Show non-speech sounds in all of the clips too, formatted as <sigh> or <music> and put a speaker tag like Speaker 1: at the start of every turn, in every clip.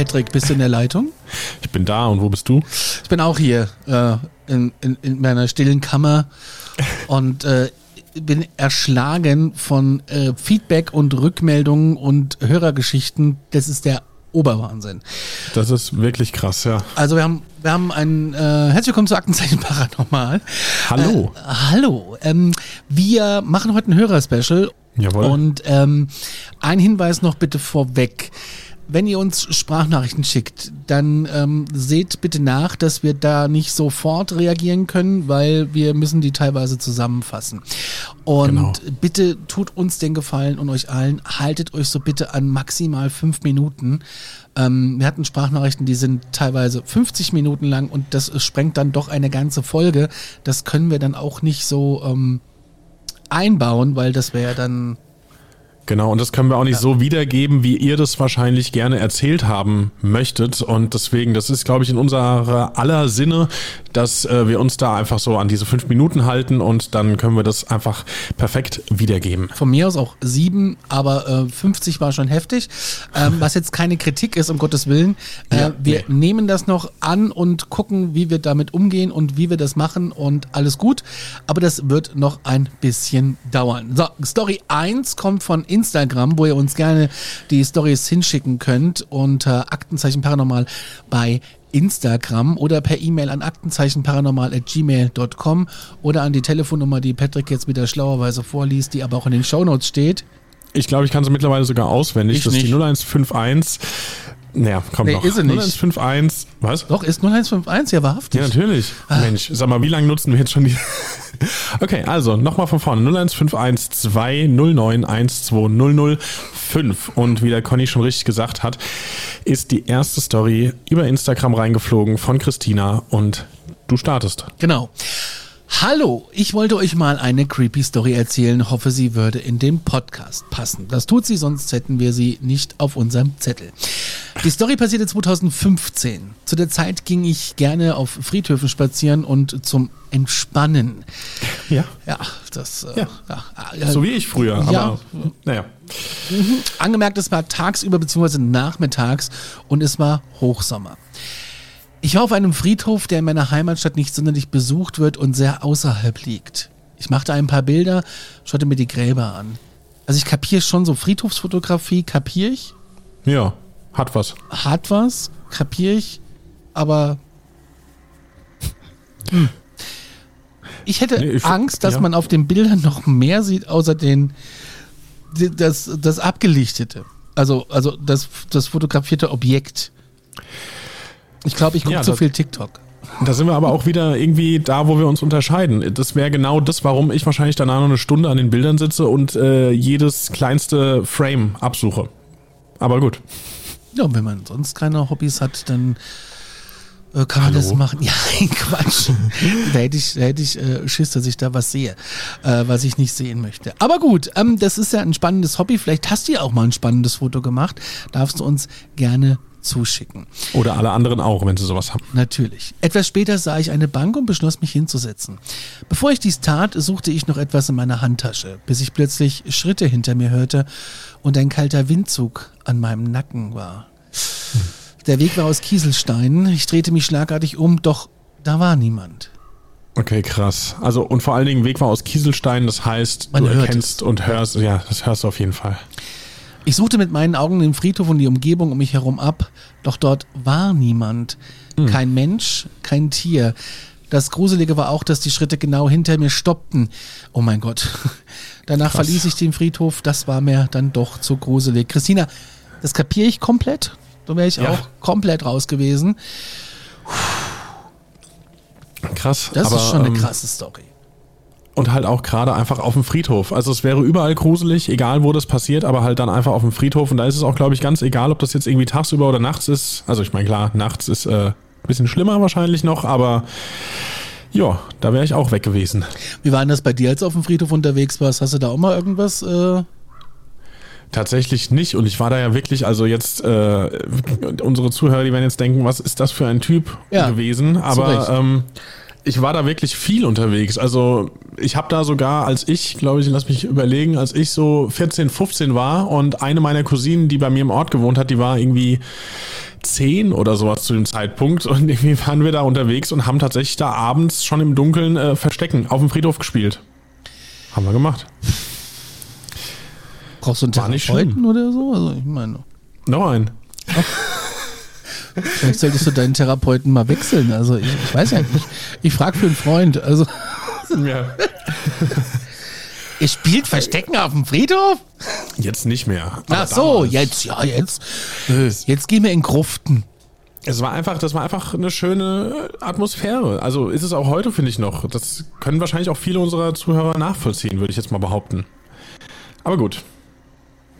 Speaker 1: Patrick, bist du in der Leitung?
Speaker 2: Ich bin da und wo bist du?
Speaker 1: Ich bin auch hier äh, in, in, in meiner stillen Kammer und äh, bin erschlagen von äh, Feedback und Rückmeldungen und Hörergeschichten. Das ist der Oberwahnsinn.
Speaker 2: Das ist wirklich krass, ja.
Speaker 1: Also wir haben, wir haben ein äh, herzlich willkommen zu Aktenzeichen <laughs> Paranormal.
Speaker 2: Hallo.
Speaker 1: Äh, hallo. Ähm, wir machen heute ein Hörerspecial.
Speaker 2: Jawohl.
Speaker 1: Und ähm, ein Hinweis noch bitte vorweg. Wenn ihr uns Sprachnachrichten schickt, dann ähm, seht bitte nach, dass wir da nicht sofort reagieren können, weil wir müssen die teilweise zusammenfassen. Und
Speaker 2: Genau.
Speaker 1: bitte tut uns den Gefallen und euch allen, haltet euch so bitte an maximal fünf Minuten. Ähm, wir hatten Sprachnachrichten, die sind teilweise 50 Minuten lang und das sprengt dann doch eine ganze Folge. Das können wir dann auch nicht so ähm, einbauen, weil das wäre dann
Speaker 2: Genau, und das können wir auch nicht so wiedergeben, wie ihr das wahrscheinlich gerne erzählt haben möchtet. Und deswegen, das ist, glaube ich, in unserer aller Sinne, dass äh, wir uns da einfach so an diese fünf Minuten halten und dann können wir das einfach perfekt wiedergeben.
Speaker 1: von mir aus auch sieben, aber äh, 50 war schon heftig. Ähm, was jetzt keine Kritik ist, um Gottes Willen. Äh,
Speaker 2: Ja,
Speaker 1: wir
Speaker 2: nee.
Speaker 1: nehmen das noch an und gucken, wie wir damit umgehen und wie wir das machen und alles gut. Aber das wird noch ein bisschen dauern. So, Story 1 kommt von Instagram, wo ihr uns gerne die Stories hinschicken könnt unter Aktenzeichen Paranormal bei Instagram oder per E-Mail an aktenzeichenparanormal.gmail.com oder an die Telefonnummer, die Patrick jetzt wieder schlauerweise vorliest, die aber auch in den Shownotes steht.
Speaker 2: Ich glaube, ich kann sie mittlerweile sogar auswendig.
Speaker 1: Ich
Speaker 2: das ist die
Speaker 1: nicht.
Speaker 2: 0151. Naja, komm
Speaker 1: Nee,
Speaker 2: noch.
Speaker 1: ist sie nicht.
Speaker 2: 0151. Was?
Speaker 1: Doch, ist 0151, ja wahrhaftig.
Speaker 2: Ja, natürlich.
Speaker 1: Ah.
Speaker 2: Mensch, sag mal, wie lange nutzen wir jetzt schon die. <laughs> <laughs> okay, also nochmal von vorne. 0151 209 12005. Und wie der Conny schon richtig gesagt hat, ist die erste Story über Instagram reingeflogen von Christina und du startest.
Speaker 1: Genau. Hallo, ich wollte euch mal eine creepy Story erzählen, hoffe sie würde in den Podcast passen. Das tut sie, sonst hätten wir sie nicht auf unserem Zettel. Die Story passierte 2015. Zu der Zeit ging ich gerne auf Friedhöfen spazieren und zum Entspannen.
Speaker 2: Ja.
Speaker 1: Ja, das äh,
Speaker 2: Ja.
Speaker 1: ja. ja,
Speaker 2: So wie ich früher,
Speaker 1: Ja.
Speaker 2: aber naja.
Speaker 1: Angemerkt, es war tagsüber bzw. nachmittags und es war Hochsommer. Ich war auf einem Friedhof, der in meiner Heimatstadt nicht sonderlich besucht wird und sehr außerhalb liegt. Ich machte ein paar Bilder, schaute mir die Gräber an. Also ich kapiere schon so Friedhofsfotografie, kapiere ich,
Speaker 2: Ja, hat was.
Speaker 1: hat was, kapiere ich, aber hm. ich hätte
Speaker 2: Nee, ich-
Speaker 1: Angst, dass
Speaker 2: ja.
Speaker 1: man auf den Bildern noch mehr sieht, außer den das, das abgelichtete. Also, also das, das fotografierte Objekt. Ich glaube, ich gucke
Speaker 2: Ja,
Speaker 1: zu viel TikTok.
Speaker 2: Da sind wir aber auch wieder irgendwie da, wo wir uns unterscheiden. Das wäre genau das, warum ich wahrscheinlich danach noch eine Stunde an den Bildern sitze und äh, jedes kleinste Frame absuche. Aber gut.
Speaker 1: Ja, und wenn man sonst keine Hobbys hat, dann äh, kann man das machen. <laughs> Ja, Quatsch. da hätte ich, da hätte ich äh, Schiss, dass ich da was sehe, äh, was ich nicht sehen möchte. Aber gut, ähm, das ist ja ein spannendes Hobby. Vielleicht hast du ja auch mal ein spannendes Foto gemacht. Darfst du uns gerne zuschicken.
Speaker 2: Oder alle anderen auch, wenn sie sowas haben.
Speaker 1: Natürlich. Etwas später sah ich eine Bank und beschloss, mich hinzusetzen. Bevor ich dies tat, suchte ich noch etwas in meiner Handtasche, bis ich plötzlich Schritte hinter mir hörte und ein kalter Windzug an meinem Nacken war. Der Weg war aus Kieselsteinen. Ich drehte mich schlagartig um, doch da war niemand.
Speaker 2: Okay, krass. Also und vor allen Dingen Weg war aus Kieselstein, das heißt,
Speaker 1: Man
Speaker 2: du erkennst und hörst, ja, das hörst du auf jeden Fall.
Speaker 1: Ich suchte mit meinen Augen den Friedhof und die Umgebung um mich herum ab, doch dort war niemand. Kein Mensch, kein Tier. Das Gruselige war auch, dass die Schritte genau hinter mir stoppten. Oh mein Gott. <laughs> Danach verließ ich den Friedhof. Das war mir dann doch zu gruselig. Christina, das kapiere ich komplett. Da wäre ich
Speaker 2: Ja.
Speaker 1: auch komplett raus gewesen.
Speaker 2: Krass.
Speaker 1: Das
Speaker 2: aber,
Speaker 1: ist schon eine
Speaker 2: ähm,
Speaker 1: krasse Story.
Speaker 2: Und halt auch gerade einfach auf dem Friedhof. Also es wäre überall gruselig, egal wo das passiert, aber halt dann einfach auf dem Friedhof. Und da ist es auch, glaube ich, ganz egal, ob das jetzt irgendwie tagsüber oder nachts ist. Also ich meine, klar, nachts ist äh, ein bisschen schlimmer wahrscheinlich noch, aber ja, da wäre ich auch weg gewesen.
Speaker 1: Wie war denn das bei dir, als du auf dem Friedhof unterwegs warst? Hast du da auch mal irgendwas? Äh,
Speaker 2: Tatsächlich nicht. Und ich war da ja wirklich, also jetzt, äh, unsere Zuhörer, die werden jetzt denken, was ist das für ein Typ
Speaker 1: Ja,
Speaker 2: gewesen? Aber ähm, ich war da wirklich viel unterwegs. Also ich habe da sogar, als ich, glaube ich, lass mich überlegen, als ich so 14, 15 war und eine meiner Cousinen, die bei mir im Ort gewohnt hat, die war irgendwie 10 oder sowas zu dem Zeitpunkt und irgendwie waren wir da unterwegs und haben tatsächlich da abends schon im Dunkeln äh, Verstecken auf dem Friedhof gespielt. Haben wir gemacht.
Speaker 1: brauchst du einen
Speaker 2: War nicht
Speaker 1: Therapeuten oder so? Also ich meine,
Speaker 2: Noch ein.
Speaker 1: Vielleicht solltest du deinen Therapeuten mal wechseln. Also ich, ich weiß ja nicht. Ich frage für einen Freund. Also
Speaker 2: Ja.
Speaker 1: ihr spielt Verstecken auf dem Friedhof?
Speaker 2: Jetzt nicht mehr.
Speaker 1: Ach so,
Speaker 2: damals-
Speaker 1: jetzt, ja, jetzt. Äh, Jetzt gehen wir in Gruften.
Speaker 2: Es war einfach, das war einfach eine schöne Atmosphäre. Also ist es auch heute, finde ich noch. Das können wahrscheinlich auch viele unserer Zuhörer nachvollziehen, würde ich jetzt mal behaupten. Aber gut.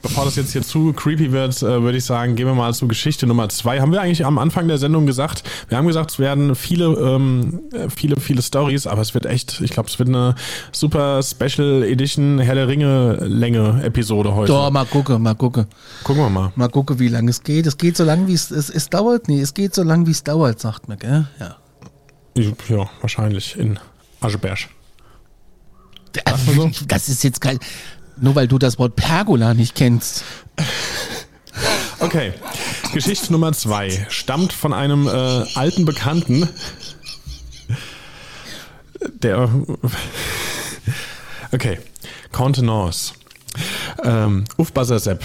Speaker 2: Bevor das jetzt hier zu creepy wird, äh, würde ich sagen, gehen wir mal zu Geschichte Nummer zwei. Haben wir eigentlich am Anfang der Sendung gesagt? Wir haben gesagt, es werden viele, ähm, äh, viele, viele Stories, aber es wird echt, ich glaube, es wird eine super Special Edition Herr der Ringe Länge Episode heute.
Speaker 1: Doch, mal gucken, mal gucken.
Speaker 2: Gucken wir mal.
Speaker 1: Mal gucken, wie lange es geht. Es geht so lang, wie es, es, es dauert. Nee, es geht so lang, wie es dauert, sagt man, gell? Ja.
Speaker 2: Ja, wahrscheinlich in Ascheberg.
Speaker 1: Das ist jetzt kein. Nur weil du das Wort Pergola nicht kennst. <laughs>
Speaker 2: Okay, Geschichte Nummer zwei stammt von einem äh, alten Bekannten, der. <laughs> Okay, Contenance. Ähm, Uf Sepp.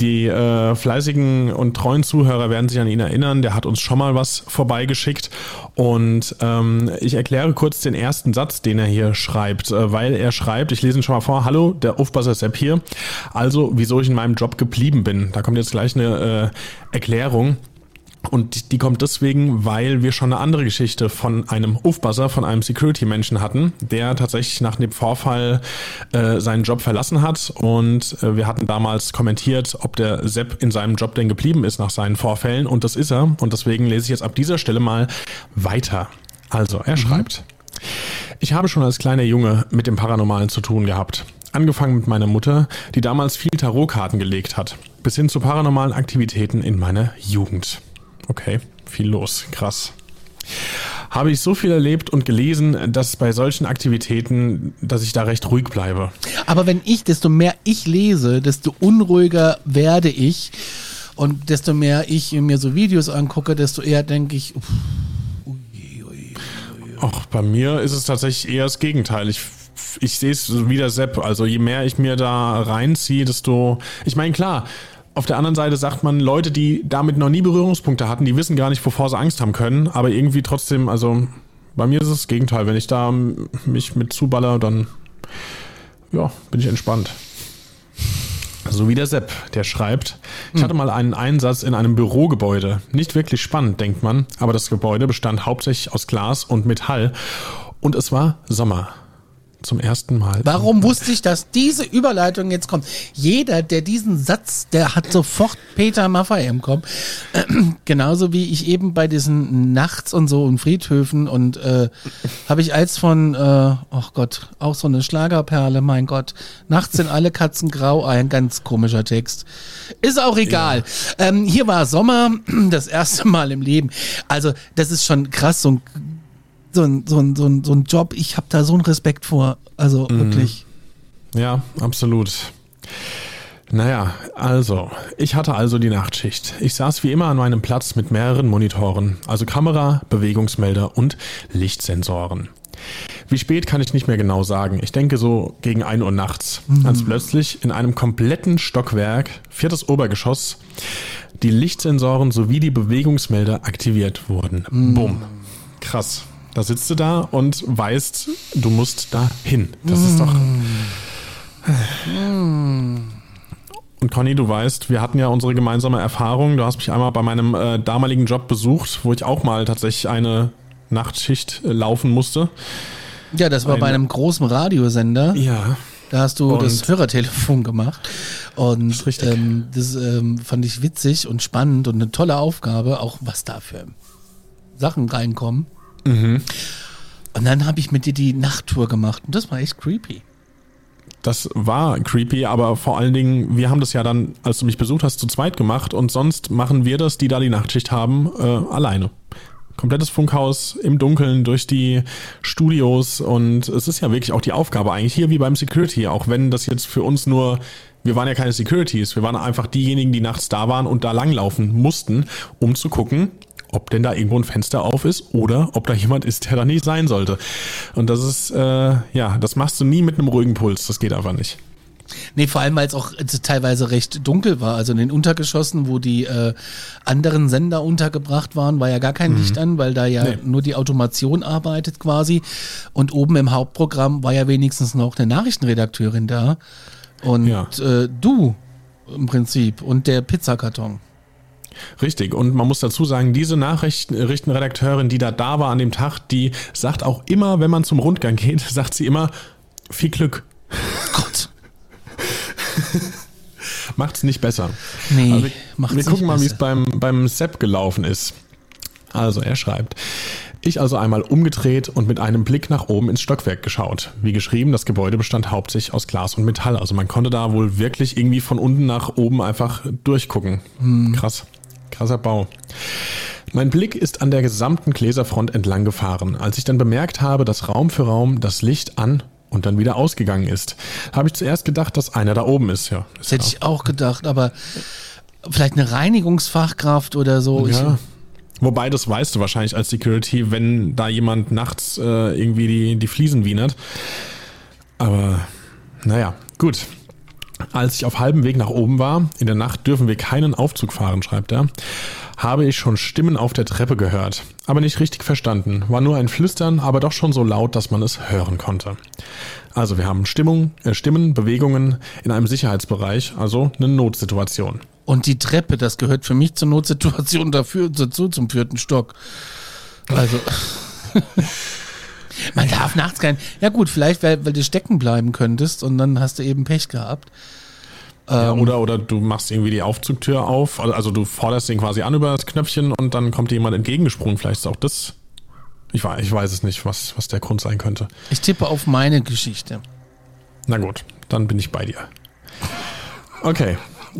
Speaker 2: Die äh, fleißigen und treuen Zuhörer werden sich an ihn erinnern. Der hat uns schon mal was vorbeigeschickt. Und ähm, ich erkläre kurz den ersten Satz, den er hier schreibt, äh, weil er schreibt, ich lese ihn schon mal vor, hallo, der Ufbasser Sepp hier. Also, wieso ich in meinem Job geblieben bin. Da kommt jetzt gleich eine äh, Erklärung. Und die kommt deswegen, weil wir schon eine andere Geschichte von einem Aufpasser, von einem Security-Menschen hatten, der tatsächlich nach dem Vorfall äh, seinen Job verlassen hat. Und äh, wir hatten damals kommentiert, ob der Sepp in seinem Job denn geblieben ist nach seinen Vorfällen. Und das ist er. Und deswegen lese ich jetzt ab dieser Stelle mal weiter. Also, er schreibt. Ich habe schon als kleiner Junge mit dem Paranormalen zu tun gehabt. Angefangen mit meiner Mutter, die damals viel Tarotkarten gelegt hat, bis hin zu paranormalen Aktivitäten in meiner Jugend. Okay, viel los, krass. Habe ich so viel erlebt und gelesen, dass bei solchen Aktivitäten, dass ich da recht ruhig bleibe.
Speaker 1: Aber wenn ich, desto mehr ich lese, desto unruhiger werde ich. Und desto mehr ich mir so Videos angucke, desto eher denke ich, uff, ui, ui.
Speaker 2: Auch bei mir ist es tatsächlich eher das Gegenteil. Ich, ich sehe es wie der Sepp. Also je mehr ich mir da reinziehe, desto. Ich meine, klar, auf der anderen Seite sagt man, Leute, die damit noch nie Berührungspunkte hatten, die wissen gar nicht, wovor sie Angst haben können. Aber irgendwie trotzdem, also bei mir ist es das Gegenteil. Wenn ich da mich mit zuballer, dann ja, bin ich entspannt. So wie der Sepp, der schreibt, ich hatte mal einen Einsatz in einem Bürogebäude. Nicht wirklich spannend, denkt man, aber das Gebäude bestand hauptsächlich aus Glas und Metall und es war Sommer. Zum ersten Mal.
Speaker 1: Warum wusste ich, dass diese Überleitung jetzt kommt? Jeder, der diesen Satz, der hat sofort Peter Maffay im Kopf. <clears throat> Genauso wie ich eben bei diesen Nachts und so und Friedhöfen und äh, habe ich als von, äh, oh Gott, auch so eine Schlagerperle, mein Gott. Nachts sind alle Katzen grau, ein ganz komischer Text. Ist auch egal. Ähm, hier war Sommer, <clears throat> das erste Mal im Leben. Also das ist schon krass, so ein so ein, so ein, so ein, so ein Job, ich habe da so einen Respekt vor. Also wirklich.
Speaker 2: Ja, absolut. Naja, also, ich hatte also die Nachtschicht. Ich saß wie immer an meinem Platz mit mehreren Monitoren, also Kamera, Bewegungsmelder und Lichtsensoren. Wie spät kann ich nicht mehr genau sagen. Ich denke so gegen 1 Uhr nachts, als plötzlich in einem kompletten Stockwerk, viertes Obergeschoss, die Lichtsensoren sowie die Bewegungsmelder aktiviert wurden. Bumm. Krass. Da sitzt du da und weißt, du musst da hin. Das ist doch. Und Conny, du weißt, wir hatten ja unsere gemeinsame Erfahrung. Du hast mich einmal bei meinem äh, damaligen Job besucht, wo ich auch mal tatsächlich eine Nachtschicht äh, laufen musste.
Speaker 1: Ja, das war bei
Speaker 2: Eine-
Speaker 1: einem großen Radiosender.
Speaker 2: Ja.
Speaker 1: Da hast du
Speaker 2: Und-
Speaker 1: das Hörertelefon gemacht. Und
Speaker 2: ist richtig.
Speaker 1: ähm, das ähm, fand ich witzig und spannend und eine tolle Aufgabe, auch was da für Sachen reinkommen.
Speaker 2: Mhm.
Speaker 1: Und dann habe ich mit dir die Nachttour gemacht und das war echt creepy.
Speaker 2: Das war creepy, aber vor allen Dingen, wir haben das ja dann, als du mich besucht hast, zu zweit gemacht und sonst machen wir das, die da die Nachtschicht haben, äh, alleine. Komplettes Funkhaus im Dunkeln durch die Studios und es ist ja wirklich auch die Aufgabe eigentlich hier wie beim Security, auch wenn das jetzt für uns nur, wir waren ja keine Securities, wir waren einfach diejenigen, die nachts da waren und da langlaufen mussten, um zu gucken, ob denn da irgendwo ein Fenster auf ist oder ob da jemand ist, der da nicht sein sollte. Und das ist, äh, ja, das machst du nie mit einem ruhigen Puls, das geht einfach nicht.
Speaker 1: Nee, vor allem, weil es auch äh, teilweise recht dunkel war. Also in den Untergeschossen, wo die äh, anderen Sender untergebracht waren, war ja gar kein Licht an, weil da ja
Speaker 2: Nee.
Speaker 1: nur die Automation arbeitet quasi. Und oben im Hauptprogramm war ja wenigstens noch eine Nachrichtenredakteurin da. Und
Speaker 2: Ja.
Speaker 1: äh, du im Prinzip und der Pizzakarton.
Speaker 2: Richtig. Und man muss dazu sagen, diese Nachrichtenredakteurin, die da da war an dem Tag, die sagt auch immer, wenn man zum Rundgang geht, <laughs> sagt sie immer, viel Glück.
Speaker 1: Gott. <laughs>
Speaker 2: Macht's nicht besser.
Speaker 1: Nee,
Speaker 2: Aber wir,
Speaker 1: macht's
Speaker 2: wir gucken
Speaker 1: nicht
Speaker 2: mal, wie es
Speaker 1: besser.
Speaker 2: beim, beim Sepp gelaufen ist. Also er schreibt, ich also einmal umgedreht und mit einem Blick nach oben ins Stockwerk geschaut. Wie geschrieben, das Gebäude bestand hauptsächlich aus Glas und Metall. Also man konnte da wohl wirklich irgendwie von unten nach oben einfach durchgucken. Krass. Krasser Bau. Mein Blick ist an der gesamten Gläserfront entlang gefahren. Als ich dann bemerkt habe, dass Raum für Raum das Licht an und dann wieder ausgegangen ist, habe ich zuerst gedacht, dass einer da oben ist. Ja,
Speaker 1: Das hätte ich auch gedacht, aber vielleicht eine Reinigungsfachkraft oder so.
Speaker 2: Ja. Wobei, das weißt du wahrscheinlich als Security, wenn da jemand nachts äh, irgendwie die, die Fliesen wienert. Aber naja, gut. Als ich auf halbem Weg nach oben war, in der Nacht dürfen wir keinen Aufzug fahren, schreibt er, habe ich schon Stimmen auf der Treppe gehört, aber nicht richtig verstanden. War nur ein Flüstern, aber doch schon so laut, dass man es hören konnte. Also wir haben Stimmung, äh, Stimmen, Bewegungen in einem Sicherheitsbereich, also eine Notsituation.
Speaker 1: Und die Treppe, das gehört für mich zur Notsituation dafür, dazu zum vierten Stock. Also. <laughs> Man darf nachts kein. Ja gut, vielleicht, weil, weil du stecken bleiben könntest und dann hast du eben Pech gehabt.
Speaker 2: Ja, oder, oder du machst irgendwie die Aufzugtür auf, also- du forderst den quasi an über das Knöpfchen und dann kommt dir jemand entgegengesprungen. Vielleicht ist auch das. Ich weiß, ich weiß es nicht, was, was der Grund sein könnte.
Speaker 1: Ich tippe auf meine Geschichte.
Speaker 2: Na gut, dann bin ich bei dir. Okay,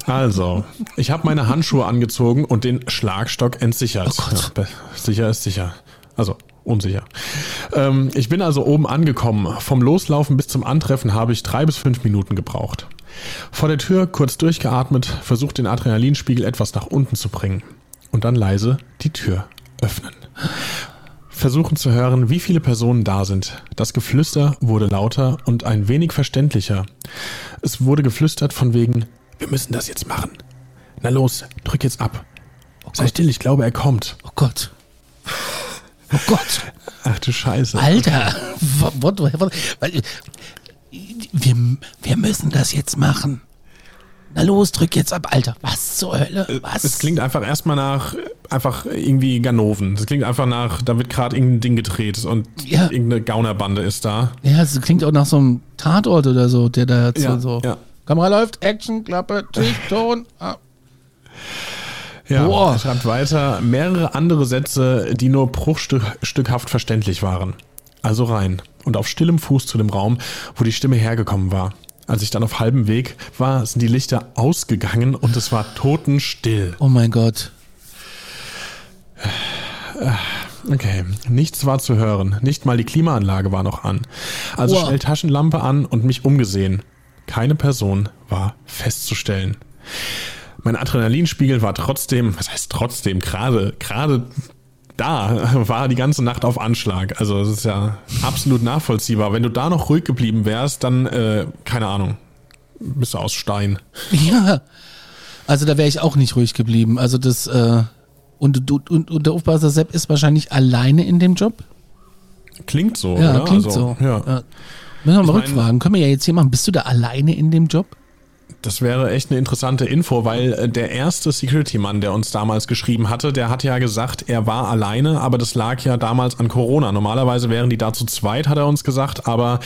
Speaker 2: also, ich habe meine Handschuhe angezogen und den Schlagstock entsichert.
Speaker 1: Oh Gott.
Speaker 2: Ja, sicher ist sicher. Also, unsicher. Ähm, ich bin also oben angekommen. Vom Loslaufen bis zum Antreffen habe ich drei bis fünf Minuten gebraucht. Vor der Tür kurz durchgeatmet, versucht den Adrenalinspiegel etwas nach unten zu bringen. Und dann leise die Tür öffnen. Versuchen zu hören, wie viele Personen da sind. Das Geflüster wurde lauter und ein wenig verständlicher. Es wurde geflüstert von wegen, wir müssen das jetzt machen. Na los, drück jetzt ab. Sei still, ich glaube, er kommt.
Speaker 1: Oh Gott. Oh Gott.
Speaker 2: Ach du Scheiße.
Speaker 1: Alter. What, what, what, wir, wir müssen das jetzt machen. Na los, drück jetzt ab, Alter. Was zur Hölle? Was?
Speaker 2: Es klingt einfach erstmal nach, einfach irgendwie Ganoven. Das klingt einfach nach, da wird gerade irgendein Ding gedreht und
Speaker 1: Ja.
Speaker 2: irgendeine Gaunerbande ist da.
Speaker 1: Ja, es klingt auch nach so einem Tatort oder so, der da jetzt
Speaker 2: Ja,
Speaker 1: so.
Speaker 2: ja.
Speaker 1: Kamera läuft, Action, Klappe, Tisch, Ton. Ah.
Speaker 2: Ja,
Speaker 1: Boah.
Speaker 2: er schreibt weiter mehrere andere Sätze, die nur bruchstückhaft verständlich waren. Also rein und auf stillem Fuß zu dem Raum, wo die Stimme hergekommen war. Als ich dann auf halbem Weg war, sind die Lichter ausgegangen und es war totenstill.
Speaker 1: Oh mein Gott.
Speaker 2: Okay, nichts war zu hören, nicht mal die Klimaanlage war noch an. Also
Speaker 1: Wow.
Speaker 2: schnell Taschenlampe an und mich umgesehen. Keine Person war festzustellen. Mein Adrenalinspiegel war trotzdem, was heißt trotzdem, gerade, gerade da war die ganze Nacht auf Anschlag. Also es ist ja absolut nachvollziehbar. Wenn du da noch ruhig geblieben wärst, dann, äh, keine Ahnung, bist du aus Stein. <laughs>
Speaker 1: Ja. Also da wäre ich auch nicht ruhig geblieben. Also das, äh, und, du- und, und der Aufpasser Sepp ist wahrscheinlich alleine in dem Job?
Speaker 2: Klingt so,
Speaker 1: Ja,
Speaker 2: oder?
Speaker 1: klingt
Speaker 2: also,
Speaker 1: so.
Speaker 2: Ja.
Speaker 1: Ja. Müssen wir mal
Speaker 2: Ich
Speaker 1: rückfragen. Können wir ja jetzt hier machen. Bist du da alleine in dem Job?
Speaker 2: Das wäre echt eine interessante Info, weil äh, der erste Security-Mann, der uns damals geschrieben hatte, der hat ja gesagt, er war alleine, aber das lag ja damals an Corona. Normalerweise wären die da zu zweit, hat er uns gesagt, aber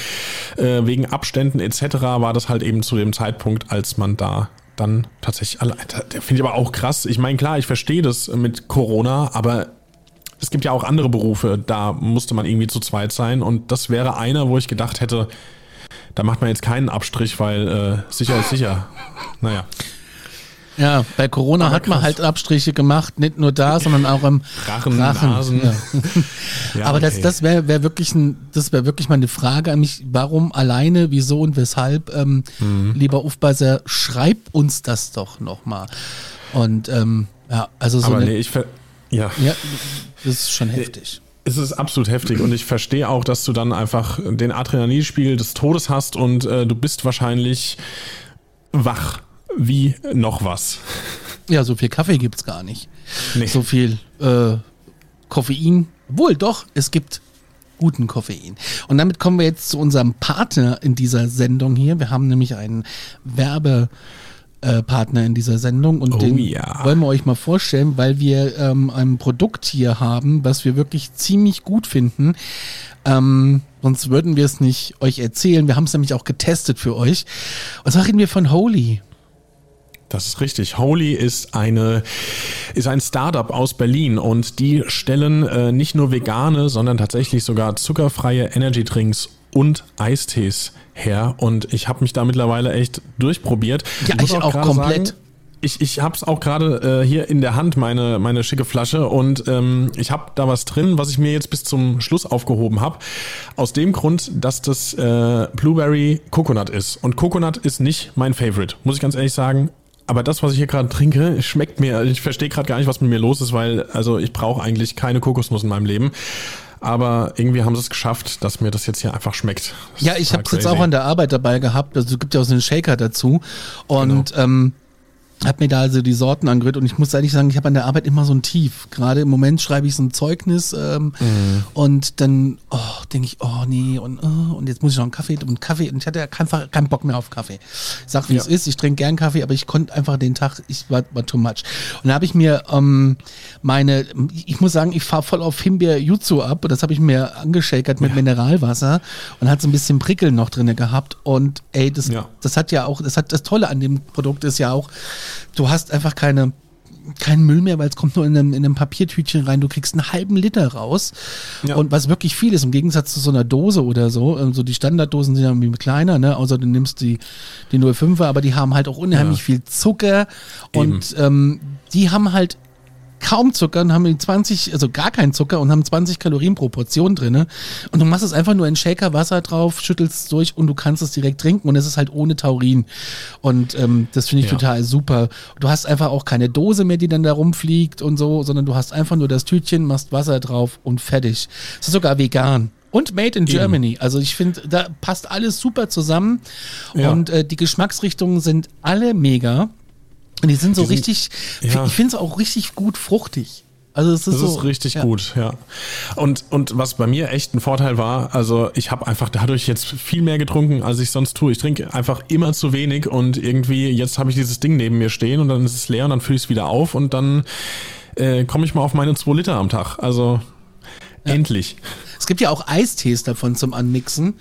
Speaker 2: äh, wegen Abständen etc. war das halt eben zu dem Zeitpunkt, als man da dann tatsächlich allein. Der finde ich aber auch krass. Ich meine, klar, ich verstehe das mit Corona, aber es gibt ja auch andere Berufe, da musste man irgendwie zu zweit sein und das wäre einer, wo ich gedacht hätte, da macht man jetzt keinen Abstrich, weil äh, sicher ist sicher. Naja.
Speaker 1: Ja, bei Corona
Speaker 2: Aber
Speaker 1: hat man
Speaker 2: krass.
Speaker 1: halt Abstriche gemacht, nicht nur da, sondern auch im
Speaker 2: Rachen, Nasen.
Speaker 1: Ja. <laughs>
Speaker 2: Ja,
Speaker 1: Aber das,
Speaker 2: okay.
Speaker 1: das wäre wär wirklich ein, das wäre wirklich mal eine Frage an mich, warum alleine, wieso und weshalb, ähm,
Speaker 2: Mhm.
Speaker 1: lieber Ufbeiser, schreib uns das doch nochmal. Und ähm, ja, also so
Speaker 2: Aber
Speaker 1: eine,
Speaker 2: nee, ich ver ja.
Speaker 1: ja, das ist schon heftig.
Speaker 2: Es ist absolut heftig und ich verstehe auch, dass du dann einfach den Adrenalinspiegel des Todes hast und äh, du bist wahrscheinlich wach wie noch was.
Speaker 1: Ja, so viel Kaffee gibt's gar nicht.
Speaker 2: Nee.
Speaker 1: So viel äh, Koffein. Wohl doch, es gibt guten Koffein. Und damit kommen wir jetzt zu unserem Partner in dieser Sendung hier. Wir haben nämlich einen Werbepartner in dieser Sendung und
Speaker 2: Oh
Speaker 1: den
Speaker 2: ja.
Speaker 1: wollen wir euch mal vorstellen, weil wir ähm, ein Produkt hier haben, was wir wirklich ziemlich gut finden. Ähm, sonst würden wir es nicht euch erzählen. Wir haben es nämlich auch getestet für euch. Und zwar reden wir von Holy.
Speaker 2: Das ist richtig. Holy ist eine ist ein Startup aus Berlin und die stellen äh, nicht nur vegane, sondern tatsächlich sogar zuckerfreie Energy Drinks und Eistees her und ich habe mich da mittlerweile echt durchprobiert.
Speaker 1: Ja,
Speaker 2: muss
Speaker 1: ich auch
Speaker 2: gerade
Speaker 1: komplett.
Speaker 2: ich, ich habe es auch gerade äh, hier in der Hand, meine, meine schicke Flasche. Und ähm, ich habe da was drin, was ich mir jetzt bis zum Schluss aufgehoben habe. Aus dem Grund, dass das äh, Blueberry Coconut ist. Und Coconut ist nicht mein Favorite, muss ich ganz ehrlich sagen. Aber das, was ich hier gerade trinke, schmeckt mir. Ich verstehe gerade gar nicht, was mit mir los ist, weil also ich brauche eigentlich keine Kokosnuss in meinem Leben. Aber irgendwie haben sie es geschafft, dass mir das jetzt hier einfach schmeckt. Das
Speaker 1: Ja, ich habe es jetzt
Speaker 2: crazy.
Speaker 1: auch an der Arbeit dabei gehabt. Also es gibt ja auch so einen Shaker dazu. Und
Speaker 2: Genau.
Speaker 1: ähm, habe mir da also die Sorten angerührt und ich muss ehrlich sagen, ich habe an der Arbeit immer so ein Tief. Gerade im Moment schreibe ich so ein Zeugnis ähm,
Speaker 2: Mhm.
Speaker 1: und dann oh, denke ich, oh nee, und, oh, und jetzt muss ich noch einen Kaffee und Kaffee und ich hatte ja einfach keinen Bock mehr auf Kaffee. Ich sag, wie
Speaker 2: Ja.
Speaker 1: es ist, ich trinke gern Kaffee, aber ich konnte einfach den Tag, ich war, war too much. Und da habe ich mir ähm, meine, ich muss sagen, ich fahre voll auf Himbeer Jutsu ab und das habe ich mir angeschakert mit Mineralwasser und hat so ein bisschen Prickeln noch drinne gehabt und ey, das,
Speaker 2: Ja.
Speaker 1: das hat ja auch, das hat das Tolle an dem Produkt ist ja auch, du hast einfach keine keinen Müll mehr, weil es kommt nur in einem, in einem Papiertütchen rein. Du kriegst einen halben Liter raus.
Speaker 2: Ja.
Speaker 1: Und was wirklich viel ist, im Gegensatz zu so einer Dose oder so, ähm, so die Standarddosen sind ja irgendwie kleiner, ne? Außer du nimmst die, die 05er, aber die haben halt auch unheimlich
Speaker 2: Ja.
Speaker 1: viel Zucker. Und ähm, die haben halt kaum Zucker und haben die 20, also gar keinen Zucker und haben 20 Kalorien pro Portion drinne. Und du machst es einfach nur in Shaker Wasser drauf, schüttelst es durch und du kannst es direkt trinken und es ist halt ohne Taurin. Und ähm, das finde ich
Speaker 2: Ja.
Speaker 1: total super. Du hast einfach auch keine Dose mehr, die dann da rumfliegt und so, sondern du hast einfach nur das Tütchen, machst Wasser drauf und fertig. Es ist sogar vegan. Und made in Germany. Also ich finde, da passt alles super zusammen.
Speaker 2: Ja.
Speaker 1: Und äh, die Geschmacksrichtungen sind alle mega. Und die sind so
Speaker 2: Die sind-
Speaker 1: richtig,
Speaker 2: ja.
Speaker 1: ich finde es auch richtig gut fruchtig. Also es ist
Speaker 2: Das
Speaker 1: so.
Speaker 2: ist richtig
Speaker 1: ja.
Speaker 2: gut, ja. Und, und was bei mir echt ein Vorteil war, also ich habe einfach dadurch jetzt viel mehr getrunken, als ich sonst tue. Ich trinke einfach immer zu wenig und irgendwie, jetzt habe ich dieses Ding neben mir stehen und dann ist es leer und dann fülle ich es wieder auf und dann äh, komme ich mal auf meine zwei Liter am Tag. Also endlich.
Speaker 1: Es gibt ja auch Eistees davon zum Anmixen.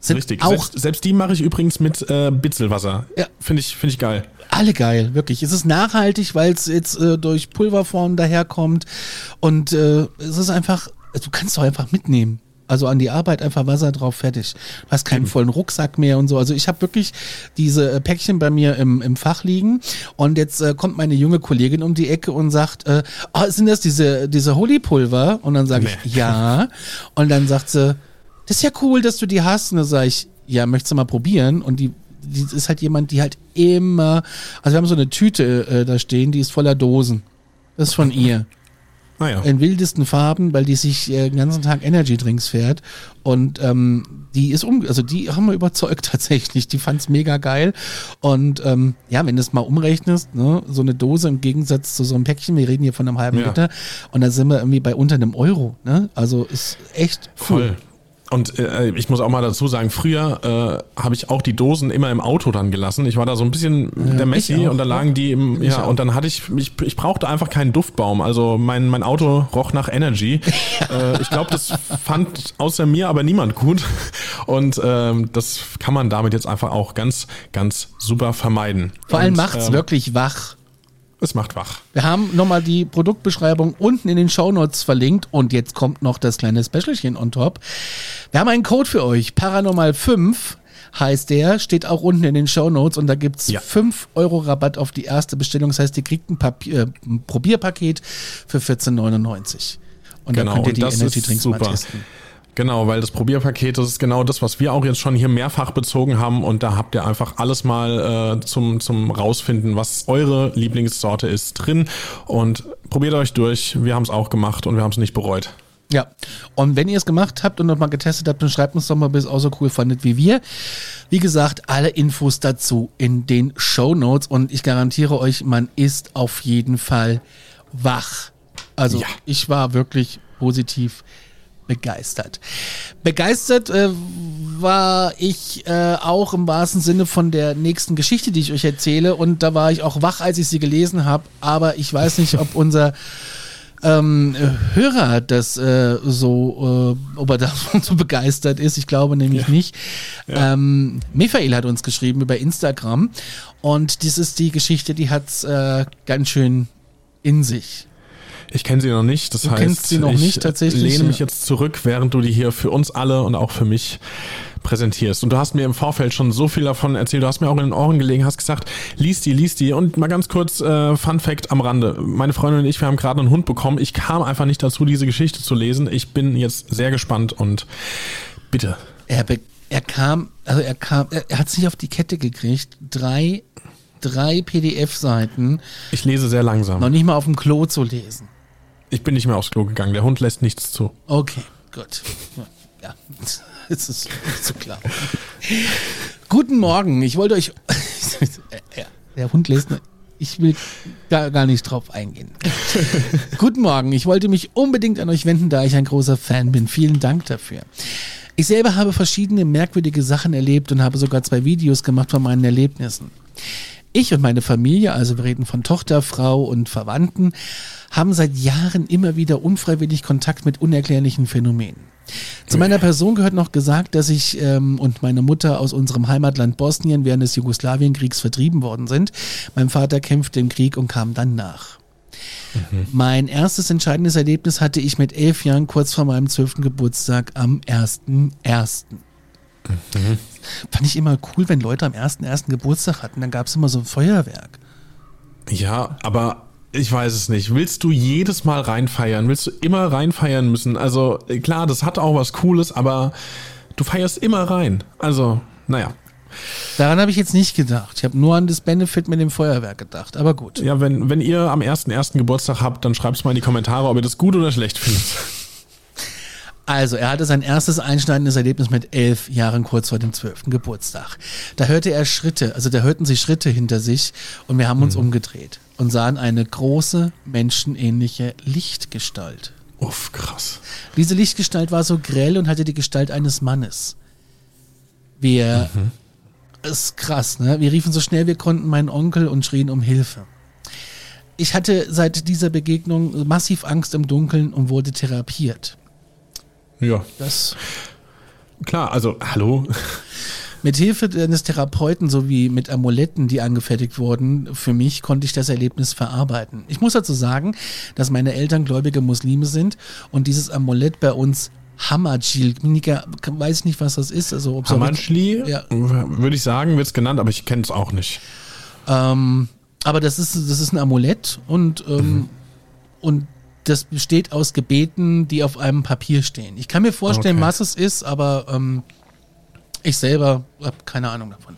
Speaker 1: Sind
Speaker 2: Richtig.
Speaker 1: auch
Speaker 2: Selbst, selbst die mache ich übrigens mit äh, Bitzelwasser.
Speaker 1: Ja.
Speaker 2: Finde ich, finde ich geil.
Speaker 1: alle geil, wirklich. Es ist nachhaltig, weil es jetzt äh, durch Pulverform daherkommt. Und äh, es ist einfach, du kannst doch einfach mitnehmen. Also an die Arbeit einfach Wasser drauf, fertig. Du hast keinen vollen Rucksack mehr und so. Also ich habe wirklich diese äh, Päckchen bei mir im, im Fach liegen und jetzt äh, kommt meine junge Kollegin um die Ecke und sagt, äh, oh, sind das diese, diese Holy-Pulver? Und dann sage ich,
Speaker 2: Nee.
Speaker 1: ja. Und dann sagt sie, das ist ja cool, dass du die hast. Und dann sage ich, ja, möchtest du mal probieren? Und die, die ist halt jemand, die halt immer, also wir haben so eine Tüte äh, da stehen, die ist voller Dosen. Das ist von ihr.
Speaker 2: Naja.
Speaker 1: In wildesten Farben, weil die sich äh, den ganzen Tag Energy Drinks fährt. Und ähm, die ist um, also die haben wir überzeugt <laughs> tatsächlich. Die fand's mega geil. Und ähm, ja, wenn du es mal umrechnest, ne, so eine Dose im Gegensatz zu so einem Päckchen, wir reden hier von einem halben
Speaker 2: Ja.
Speaker 1: Liter, und da sind wir irgendwie bei unter einem Euro. Ne? Also ist echt cool.
Speaker 2: Voll. Und äh, ich muss auch mal dazu sagen, früher äh, habe ich auch die Dosen immer im Auto dann gelassen. Ich war da so ein bisschen der Messi und da lagen die im,
Speaker 1: Ich
Speaker 2: ja,
Speaker 1: auch.
Speaker 2: und dann hatte ich, ich, ich brauchte einfach keinen Duftbaum. Also mein, mein Auto roch nach Energy. <laughs> äh, ich glaube, das fand außer mir aber niemand gut. Und ähm, das kann man damit jetzt einfach auch ganz, ganz super vermeiden.
Speaker 1: Vor allem
Speaker 2: und,
Speaker 1: macht's
Speaker 2: ähm,
Speaker 1: wirklich wach.
Speaker 2: Es macht wach.
Speaker 1: Wir haben nochmal die Produktbeschreibung unten in den Shownotes verlinkt und jetzt kommt noch das kleine Specialchen on top. Wir haben einen Code für euch. Paranormal 5 heißt der, steht auch unten in den Shownotes und da gibt's
Speaker 2: Ja.
Speaker 1: 5 Euro Rabatt auf die erste Bestellung. Das heißt, ihr kriegt ein, Papier, äh, ein Probierpaket für 14,99. Und
Speaker 2: Genau,
Speaker 1: da könnt ihr die Energy Drinks mal testen.
Speaker 2: Genau, weil das Probierpaket, das ist genau das, was wir auch jetzt schon hier mehrfach bezogen haben und da habt ihr einfach alles mal äh, zum, zum rausfinden, was eure Lieblingssorte ist drin und probiert euch durch. Wir haben es auch gemacht und wir haben es nicht bereut.
Speaker 1: Ja, und wenn ihr es gemacht habt und nochmal getestet habt, dann schreibt uns doch mal, ob ihr es auch so cool fandet wie wir. Wie gesagt, alle Infos dazu in den Show Notes und ich garantiere euch, man ist auf jeden Fall wach. Also
Speaker 2: Ja.
Speaker 1: ich war wirklich positiv begeistert. Begeistert äh, war ich äh, auch im wahrsten Sinne von der nächsten Geschichte, die ich euch erzähle und da war ich auch wach, als ich sie gelesen habe, aber ich weiß nicht, ob unser ähm, äh, Hörer das äh, so, äh, ob er <laughs> davon so begeistert ist. Ich glaube nämlich nicht. Ähm, Michael hat uns geschrieben über Instagram und dies ist die Geschichte, die hat's äh, ganz schön in sich.
Speaker 2: Ich kenne sie noch nicht, das
Speaker 1: Du
Speaker 2: heißt,
Speaker 1: kennst sie noch
Speaker 2: ich
Speaker 1: nicht tatsächlich,
Speaker 2: lehne mich jetzt zurück, während du die hier für uns alle und auch für mich präsentierst. Und du hast mir im Vorfeld schon so viel davon erzählt, du hast mir auch in den Ohren gelegen, hast gesagt, lies die, lies die. Und mal ganz kurz, äh, Fun Fact am Rande. Meine Freundin und ich, wir haben gerade einen Hund bekommen. Ich kam einfach nicht dazu, diese Geschichte zu lesen. Ich bin jetzt sehr gespannt und bitte.
Speaker 1: Er, er kam, also er kam, er, er hat sich auf die Kette gekriegt, drei, drei PDF-Seiten
Speaker 2: Ich lese sehr langsam.
Speaker 1: noch nicht mal auf dem Klo zu lesen.
Speaker 2: Ich bin nicht mehr aufs Klo gegangen. Der Hund lässt nichts zu.
Speaker 1: Okay, gut. Ja, <laughs> es ist nicht so klar. Guten Morgen, ich wollte euch. <laughs> Ja, der Hund lässt. Ich will da gar nicht drauf eingehen. <laughs> Guten Morgen, ich wollte mich unbedingt an euch wenden, da ich ein großer Fan bin. Vielen Dank dafür. Ich selber habe verschiedene merkwürdige Sachen erlebt und habe sogar zwei Videos gemacht von meinen Erlebnissen. Ich und meine Familie, also wir reden von Tochter, Frau und Verwandten, haben seit Jahren immer wieder unfreiwillig Kontakt mit unerklärlichen Phänomenen. Zu meiner Person gehört noch gesagt, dass ich ähm, und meine Mutter aus unserem Heimatland Bosnien während des Jugoslawienkriegs vertrieben worden sind. Mein Vater kämpfte im Krieg und kam dann nach. Mein erstes entscheidendes Erlebnis hatte ich mit elf Jahren kurz vor meinem zwölften Geburtstag am 1.1. Fand ich immer cool, wenn Leute am 1.1. Geburtstag hatten, dann gab es immer so ein Feuerwerk.
Speaker 2: Ja, aber ich weiß es nicht. Willst du jedes Mal reinfeiern? Willst du immer reinfeiern müssen? Also klar, das hat auch was Cooles, aber du feierst immer rein. Also, naja.
Speaker 1: Daran habe ich jetzt nicht gedacht. Ich habe nur an das Benefit mit dem Feuerwerk gedacht, aber gut.
Speaker 2: Ja, wenn, wenn ihr am 1.1. Geburtstag habt, dann schreibt mal in die Kommentare, ob ihr das gut oder schlecht findet.
Speaker 1: Also, er hatte sein erstes einschneidendes Erlebnis mit elf Jahren kurz vor dem zwölften Geburtstag. Da hörte er Schritte, also da hörten sie Schritte hinter sich und wir haben uns umgedreht und sahen eine große, menschenähnliche Lichtgestalt.
Speaker 2: Uff, krass.
Speaker 1: Diese Lichtgestalt war so grell und hatte die Gestalt eines Mannes. Wir, ist krass, ne? Wir riefen so schnell wir konnten meinen Onkel und schrien um Hilfe. Ich hatte seit dieser Begegnung massiv Angst im Dunkeln und wurde therapiert.
Speaker 2: Ja,
Speaker 1: Das
Speaker 2: klar, also, hallo. <laughs>
Speaker 1: Mit Hilfe eines Therapeuten sowie mit Amuletten, die angefertigt wurden, für mich konnte ich das Erlebnis verarbeiten. Ich muss dazu sagen, dass meine Eltern gläubige Muslime sind und dieses Amulett bei uns Hamajil, weiß nicht, was das ist. Also,
Speaker 2: Hamanschli,
Speaker 1: Ja.
Speaker 2: würde ich sagen, wird's genannt, aber ich kenne es auch nicht.
Speaker 1: Ähm, aber das ist, das ist ein Amulett und, ähm, und das besteht aus Gebeten, die auf einem Papier stehen. Ich kann mir vorstellen,
Speaker 2: Okay.
Speaker 1: was es ist, aber ähm, ich selber habe keine Ahnung davon.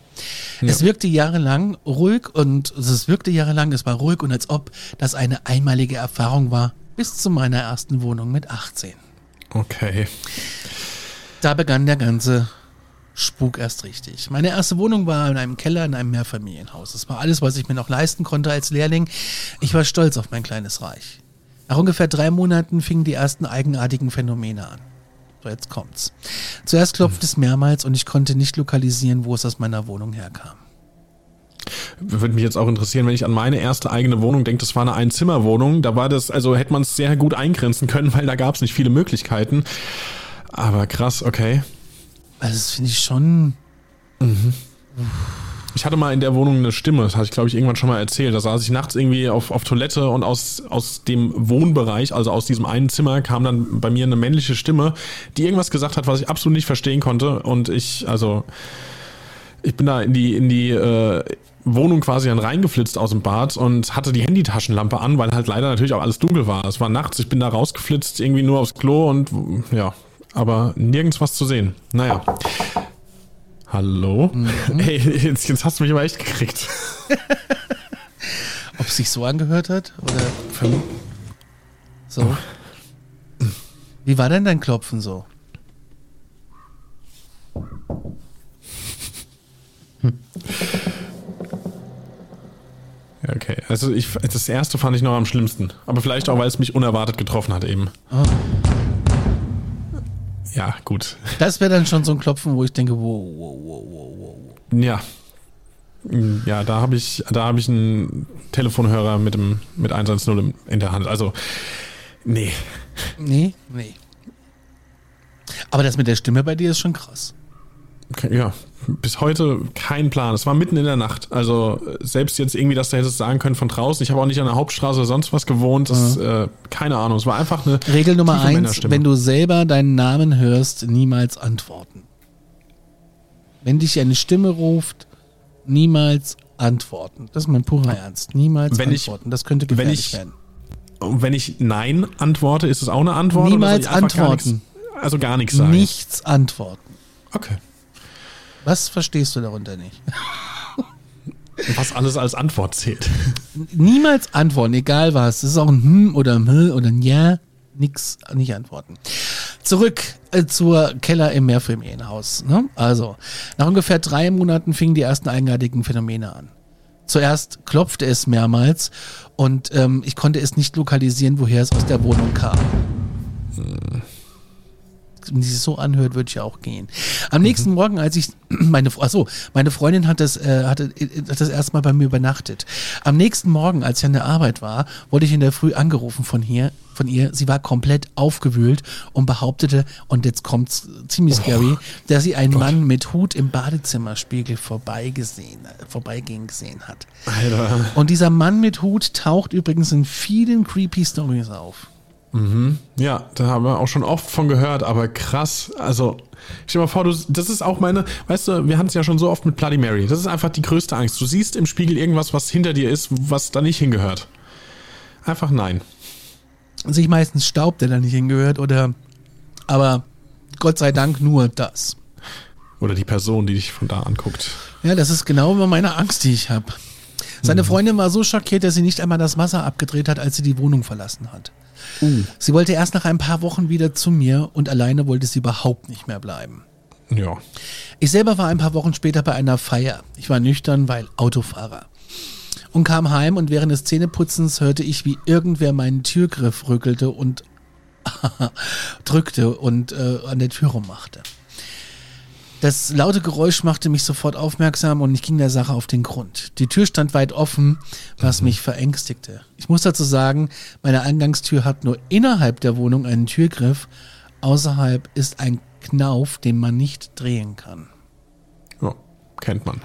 Speaker 1: Es wirkte jahrelang ruhig und also es wirkte jahrelang, es war ruhig und als ob das eine einmalige Erfahrung war, bis zu meiner ersten Wohnung mit 18.
Speaker 2: Okay.
Speaker 1: Da begann der ganze Spuk erst richtig. Meine erste Wohnung war in einem Keller in einem Mehrfamilienhaus. Es war alles, was ich mir noch leisten konnte als Lehrling. Ich war stolz auf mein kleines Reich. Nach ungefähr drei Monaten fingen die ersten eigenartigen Phänomene an. So, jetzt kommt's. Zuerst klopft es mehrmals und ich konnte nicht lokalisieren, wo es aus meiner Wohnung herkam.
Speaker 2: Würde mich jetzt auch interessieren, wenn ich an meine erste eigene Wohnung denke, das war eine Einzimmerwohnung. Da war das, also hätte man es sehr gut eingrenzen können, weil da gab es nicht viele Möglichkeiten. Aber krass, okay.
Speaker 1: Also das finde ich schon.
Speaker 2: Ich hatte mal in der Wohnung eine Stimme, das hatte ich glaube ich irgendwann schon mal erzählt. Da saß ich nachts irgendwie auf, auf Toilette und aus, aus dem Wohnbereich, also aus diesem einen Zimmer, kam dann bei mir eine männliche Stimme, die irgendwas gesagt hat, was ich absolut nicht verstehen konnte. Und ich, also, ich bin da in die, in die äh, Wohnung quasi dann reingeflitzt aus dem Bad und hatte die Handytaschenlampe an, weil halt leider natürlich auch alles dunkel war. Es war nachts, ich bin da rausgeflitzt, irgendwie nur aufs Klo und ja, aber nirgends was zu sehen. Naja. Hallo? Hey, jetzt, jetzt hast du mich aber echt gekriegt. <laughs>
Speaker 1: Ob es sich so angehört hat? Oder so? Wie war denn dein Klopfen so?
Speaker 2: Okay, also ich, das erste fand ich noch am schlimmsten. Aber vielleicht auch, weil es mich unerwartet getroffen hat eben. Ja, gut.
Speaker 1: Das wäre dann schon so ein Klopfen, wo ich denke, wow, wow, wow, wow, wow.
Speaker 2: Ja. Ja, da habe ich, da habe ich einen Telefonhörer mit dem, mit 110 im- in der Hand. Also, nee.
Speaker 1: Nee, nee. Aber das mit der Stimme bei dir ist schon krass.
Speaker 2: Ja, bis heute kein Plan. Es war mitten in der Nacht. Also selbst jetzt irgendwie, dass du hättest sagen können von draußen. Ich habe auch nicht an der Hauptstraße oder sonst was gewohnt. Das, äh, keine Ahnung. Es war einfach eine
Speaker 1: Regel Nummer eins, wenn du selber deinen Namen hörst, niemals antworten. Wenn dich eine Stimme ruft, niemals antworten. Das ist mein purer Ernst. Niemals
Speaker 2: Wenn ich-
Speaker 1: antworten. das könnte gefährlich
Speaker 2: ich-
Speaker 1: werden.
Speaker 2: Und wenn ich Nein antworte, ist es auch eine Antwort?
Speaker 1: Niemals
Speaker 2: ich
Speaker 1: antworten.
Speaker 2: Gar nichts, also gar nichts sagen.
Speaker 1: Nichts antworten.
Speaker 2: Okay.
Speaker 1: Was verstehst du darunter nicht? <laughs>
Speaker 2: Was alles als Antwort zählt.
Speaker 1: Niemals antworten, egal was. Das ist auch ein Hm oder ein Hm oder ein Ja. Nix, nicht antworten. Zurück äh, zur Keller im Mehrfamilienhaus. Ne? Also, nach ungefähr drei Monaten fingen die ersten eigenartigen Phänomene an. Zuerst klopfte es mehrmals und ähm, ich konnte es nicht lokalisieren, woher es aus der Wohnung kam. Wenn sie sich so anhört, würde ich auch gehen. Am nächsten Morgen, als ich <clears throat> meine, achso, meine Freundin hat das, äh, hatte, hat das erstmal bei mir übernachtet. Am nächsten Morgen, als ich an der Arbeit war, wurde ich in der Früh angerufen von hier, von ihr. Sie war komplett aufgewühlt und behauptete, und jetzt kommt's ziemlich scary, dass sie einen Mann mit Hut im Badezimmerspiegel vorbeigesehen, vorbeigehen gesehen hat.
Speaker 2: Alter.
Speaker 1: Und dieser Mann mit Hut taucht übrigens in vielen creepy Stories auf.
Speaker 2: Ja, da haben wir auch schon oft von gehört, aber krass. Also, stell dir mal vor, du, das ist auch meine, weißt du, wir hatten es ja schon so oft mit Bloody Mary. Das ist einfach die größte Angst. Du siehst im Spiegel irgendwas, was hinter dir ist, was da nicht hingehört. Einfach nein.
Speaker 1: sich meistens Staub, der da nicht hingehört, oder aber Gott sei Dank nur das.
Speaker 2: Oder die Person, die dich von da anguckt.
Speaker 1: Ja, das ist genau meine Angst, die ich habe. Seine Freundin war so schockiert, dass sie nicht einmal das Wasser abgedreht hat, als sie die Wohnung verlassen hat. Sie wollte erst nach ein paar Wochen wieder zu mir und alleine wollte sie überhaupt nicht mehr bleiben.
Speaker 2: Ja.
Speaker 1: Ich selber war ein paar Wochen später bei einer Feier. Ich war nüchtern, weil Autofahrer. Und kam heim und während des Zähneputzens hörte ich, wie irgendwer meinen Türgriff rückelte und <laughs> drückte und äh, an der Tür rummachte. Das laute Geräusch machte mich sofort aufmerksam und ich ging der Sache auf den Grund. Die Tür stand weit offen, was mich verängstigte. Ich muss dazu sagen, meine Eingangstür hat nur innerhalb der Wohnung einen Türgriff, außerhalb ist ein Knauf, den man nicht drehen kann.
Speaker 2: ja. Kennt man.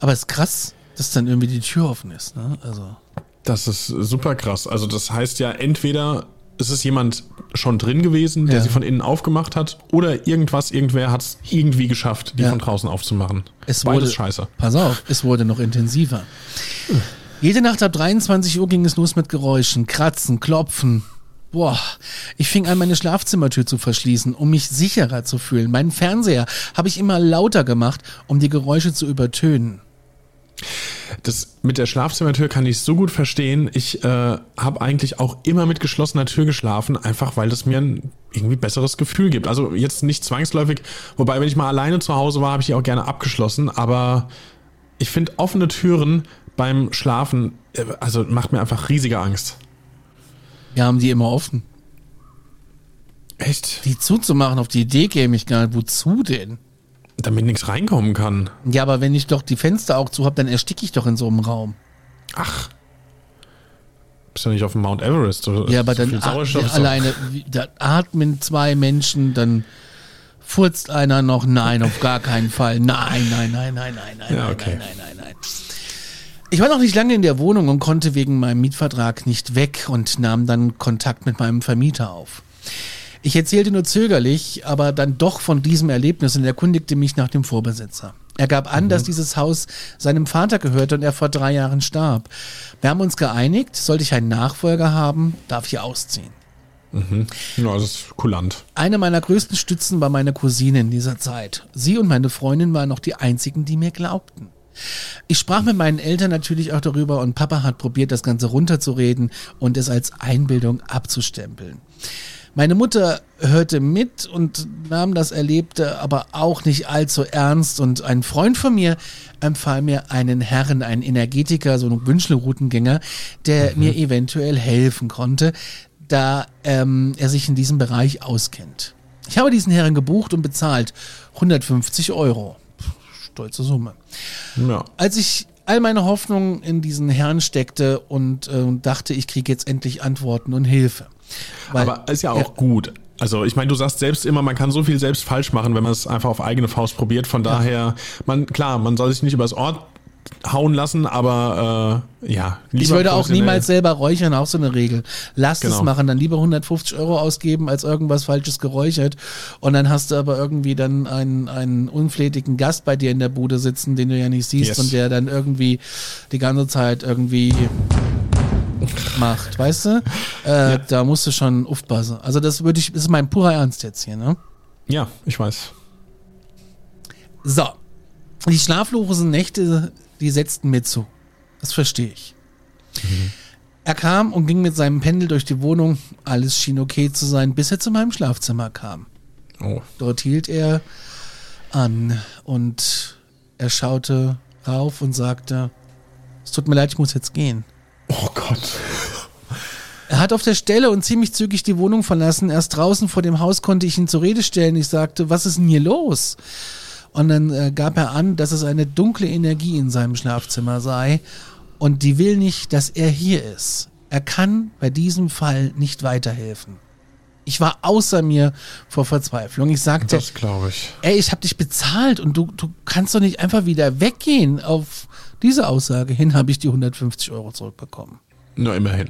Speaker 1: Aber es ist krass, dass dann irgendwie die Tür offen ist. Ne? Also
Speaker 2: Das ist super krass. Also, das heißt ja, entweder es ist jemand schon drin gewesen, der
Speaker 1: Ja.
Speaker 2: sie von innen aufgemacht hat, oder irgendwas, irgendwer hat es irgendwie geschafft, die
Speaker 1: Ja.
Speaker 2: von draußen aufzumachen.
Speaker 1: es
Speaker 2: Beides
Speaker 1: wurde,
Speaker 2: scheiße.
Speaker 1: Pass auf, es wurde noch intensiver. Jede Nacht ab 23 Uhr ging es los mit Geräuschen, Kratzen, Klopfen. Boah, ich fing an, meine Schlafzimmertür zu verschließen, um mich sicherer zu fühlen. Meinen Fernseher habe ich immer lauter gemacht, um die Geräusche zu übertönen.
Speaker 2: Das mit der Schlafzimmertür kann ich so gut verstehen. Ich äh, habe eigentlich auch immer mit geschlossener Tür geschlafen, einfach weil das mir ein irgendwie besseres Gefühl gibt. Also jetzt nicht zwangsläufig, wobei wenn ich mal alleine zu Hause war, habe ich die auch gerne abgeschlossen, aber ich finde offene Türen beim Schlafen, äh, also macht mir einfach riesige Angst.
Speaker 1: Wir haben die immer offen.
Speaker 2: Echt?
Speaker 1: Die zuzumachen, auf die Idee käme ich gar nicht. Wozu denn?
Speaker 2: Damit nichts reinkommen kann.
Speaker 1: Ja, aber wenn ich doch die Fenster auch zu habe, dann ersticke ich doch in so einem Raum.
Speaker 2: Ach. Bist du nicht auf dem Mount Everest? Oder
Speaker 1: Ja, aber
Speaker 2: so
Speaker 1: dann
Speaker 2: viel Sauerstoff
Speaker 1: at
Speaker 2: ist doch-
Speaker 1: alleine, da atmen zwei Menschen, dann furzt einer noch. Nein, auf gar keinen Fall. Nein, nein, nein, nein, nein, nein,
Speaker 2: Ja,
Speaker 1: nein,
Speaker 2: okay.
Speaker 1: nein, nein, nein, nein. Ich war noch nicht lange in der Wohnung und konnte wegen meinem Mietvertrag nicht weg und nahm dann Kontakt mit meinem Vermieter auf. Ich erzählte nur zögerlich, aber dann doch von diesem Erlebnis und erkundigte mich nach dem Vorbesitzer. Er gab an, dass dieses Haus seinem Vater gehörte und er vor drei Jahren starb. Wir haben uns geeinigt, sollte ich einen Nachfolger haben, darf ich ausziehen.
Speaker 2: Ja, das ist kulant.
Speaker 1: Eine meiner größten Stützen war meine Cousine in dieser Zeit. Sie und meine Freundin waren noch die einzigen, die mir glaubten. Ich sprach mit meinen Eltern natürlich auch darüber und Papa hat probiert, das Ganze runterzureden und es als Einbildung abzustempeln. Meine Mutter hörte mit und nahm das Erlebte aber auch nicht allzu ernst und ein Freund von mir empfahl mir einen Herrn, einen Energetiker, so einen Wünschelroutengänger, der mir eventuell helfen konnte, da ähm, er sich in diesem Bereich auskennt. Ich habe diesen Herrn gebucht und bezahlt 150 Euro. Stolze Summe.
Speaker 2: Ja.
Speaker 1: Als ich all meine Hoffnungen in diesen Herrn steckte und äh, dachte, ich kriege jetzt endlich Antworten und Hilfe. Weil
Speaker 2: Aber ist ja auch gut. Also ich meine, du sagst selbst immer, man kann so viel selbst falsch machen, wenn man es einfach auf eigene Faust probiert. Von daher, man klar, man soll sich nicht übers Ort hauen lassen, aber äh, ja.
Speaker 1: Ich würde auch niemals selber räuchern, auch so eine Regel. Lass es
Speaker 2: Genau.
Speaker 1: machen, dann lieber 150 Euro ausgeben, als irgendwas Falsches geräuchert. Und dann hast du aber irgendwie dann einen, einen unflätigen Gast bei dir in der Bude sitzen, den du ja nicht siehst
Speaker 2: Yes.
Speaker 1: und der dann irgendwie die ganze Zeit irgendwie macht, weißt du? Äh, Da musst du schon aufpassen. Also das würde ich, das ist mein purer Ernst jetzt hier, ne?
Speaker 2: Ja, ich weiß.
Speaker 1: So. Die schlaflosen Nächte, die setzten mir zu. Das verstehe ich. Er kam und ging mit seinem Pendel durch die Wohnung. Alles schien okay zu sein, bis er zu meinem Schlafzimmer kam.
Speaker 2: Oh.
Speaker 1: Dort hielt er an und er schaute rauf und sagte, es tut mir leid, ich muss jetzt gehen.
Speaker 2: Oh Gott.
Speaker 1: Er hat auf der Stelle und ziemlich zügig die Wohnung verlassen. Erst draußen vor dem Haus konnte ich ihn zur Rede stellen. Ich sagte, was ist denn hier los? Und dann äh, gab er an, dass es eine dunkle Energie in seinem Schlafzimmer sei und die will nicht, dass er hier ist. Er kann bei diesem Fall nicht weiterhelfen. Ich war außer mir vor Verzweiflung. Ich sagte,
Speaker 2: Das glaube ich.
Speaker 1: ey, ich habe dich bezahlt und du, du kannst doch nicht einfach wieder weggehen. Auf diese Aussage hin habe ich die 150 Euro zurückbekommen.
Speaker 2: Na, immerhin.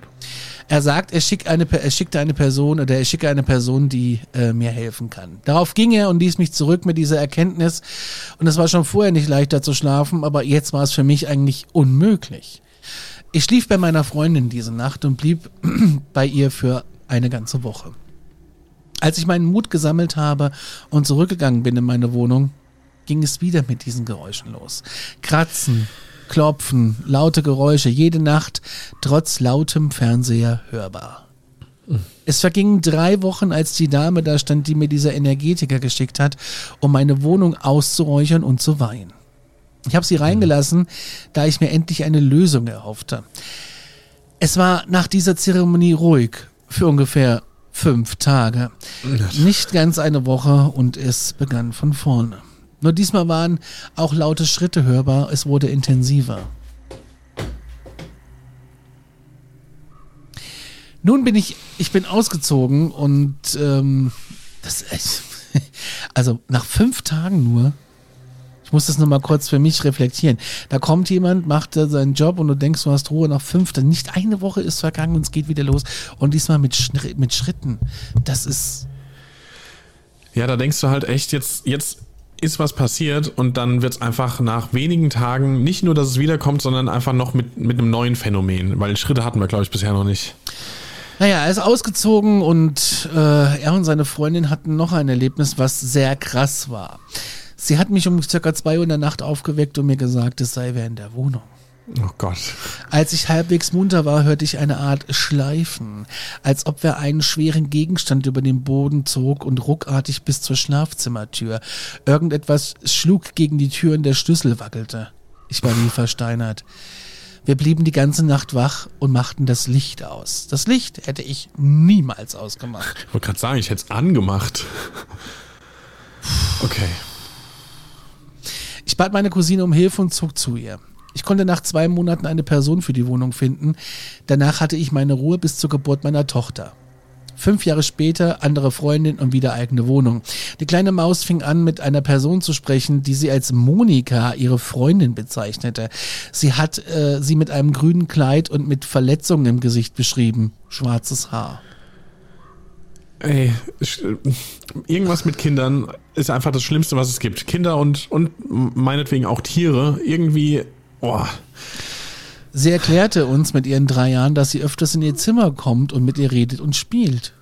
Speaker 1: Er sagt, er, schickt eine, er schickte eine Person oder er schicke eine Person, die äh, mir helfen kann. Darauf ging er und ließ mich zurück mit dieser Erkenntnis. Und es war schon vorher nicht leichter zu schlafen, aber jetzt war es für mich eigentlich unmöglich. Ich schlief bei meiner Freundin diese Nacht und blieb <clears throat> bei ihr für eine ganze Woche. Als ich meinen Mut gesammelt habe und zurückgegangen bin in meine Wohnung, ging es wieder mit diesen Geräuschen los. Kratzen, Klopfen, laute Geräusche, jede Nacht, trotz lautem Fernseher hörbar. Es vergingen drei Wochen, als die Dame da stand, die mir dieser Energetiker geschickt hat, um meine Wohnung auszuräuchern und zu weihen. Ich habe sie reingelassen, da ich mir endlich eine Lösung erhoffte. Es war nach dieser Zeremonie ruhig für ungefähr fünf Tage. Nicht ganz eine Woche und es begann von vorne. Nur diesmal waren auch laute Schritte hörbar, es wurde intensiver. Nun bin ich, ich bin ausgezogen und ähm, das echt, <laughs> also nach fünf Tagen nur, ich muss das nochmal kurz für mich reflektieren. Da kommt jemand, macht seinen Job und du denkst, du hast Ruhe nach fünf, dann nicht eine Woche ist vergangen und es geht wieder los. Und diesmal mit, mit Schritten. Das ist,
Speaker 2: Ja, da denkst du halt echt, jetzt, jetzt ist was passiert und dann wird es einfach nach wenigen Tagen nicht nur, dass es wiederkommt, sondern einfach noch mit, mit einem neuen Phänomen. Weil Schritte hatten wir, glaube ich, bisher noch nicht.
Speaker 1: Naja, er ist ausgezogen und äh, er und seine Freundin hatten noch ein Erlebnis, was sehr krass war. Sie hat mich um circa zwei Uhr in der Nacht aufgeweckt und mir gesagt, es sei wer in der Wohnung.
Speaker 2: Oh Gott.
Speaker 1: Als ich halbwegs munter war, hörte ich eine Art Schleifen, als ob wer einen schweren Gegenstand über den Boden zog und ruckartig bis zur Schlafzimmertür. Irgendetwas schlug gegen die Tür und der Schlüssel wackelte. Ich war wie versteinert. Wir blieben die ganze Nacht wach und machten das Licht aus. Das Licht hätte ich niemals ausgemacht.
Speaker 2: Ich wollte gerade sagen, ich hätte es angemacht. Okay.
Speaker 1: Ich bat meine Cousine um Hilfe und zog zu ihr. Ich konnte nach zwei Monaten eine Person für die Wohnung finden. Danach hatte ich meine Ruhe bis zur Geburt meiner Tochter. Fünf Jahre später andere Freundin und wieder eigene Wohnung. Die kleine Maus fing an, mit einer Person zu sprechen, die sie als Monika, ihre Freundin, bezeichnete. Sie hat äh, sie mit einem grünen Kleid und mit Verletzungen im Gesicht beschrieben. Schwarzes Haar.
Speaker 2: Ey, irgendwas mit Kindern ist einfach das Schlimmste, was es gibt. Kinder und, und meinetwegen auch Tiere. Irgendwie, boah.
Speaker 1: Sie erklärte uns mit ihren drei Jahren, dass sie öfters in ihr Zimmer kommt und mit ihr redet und spielt.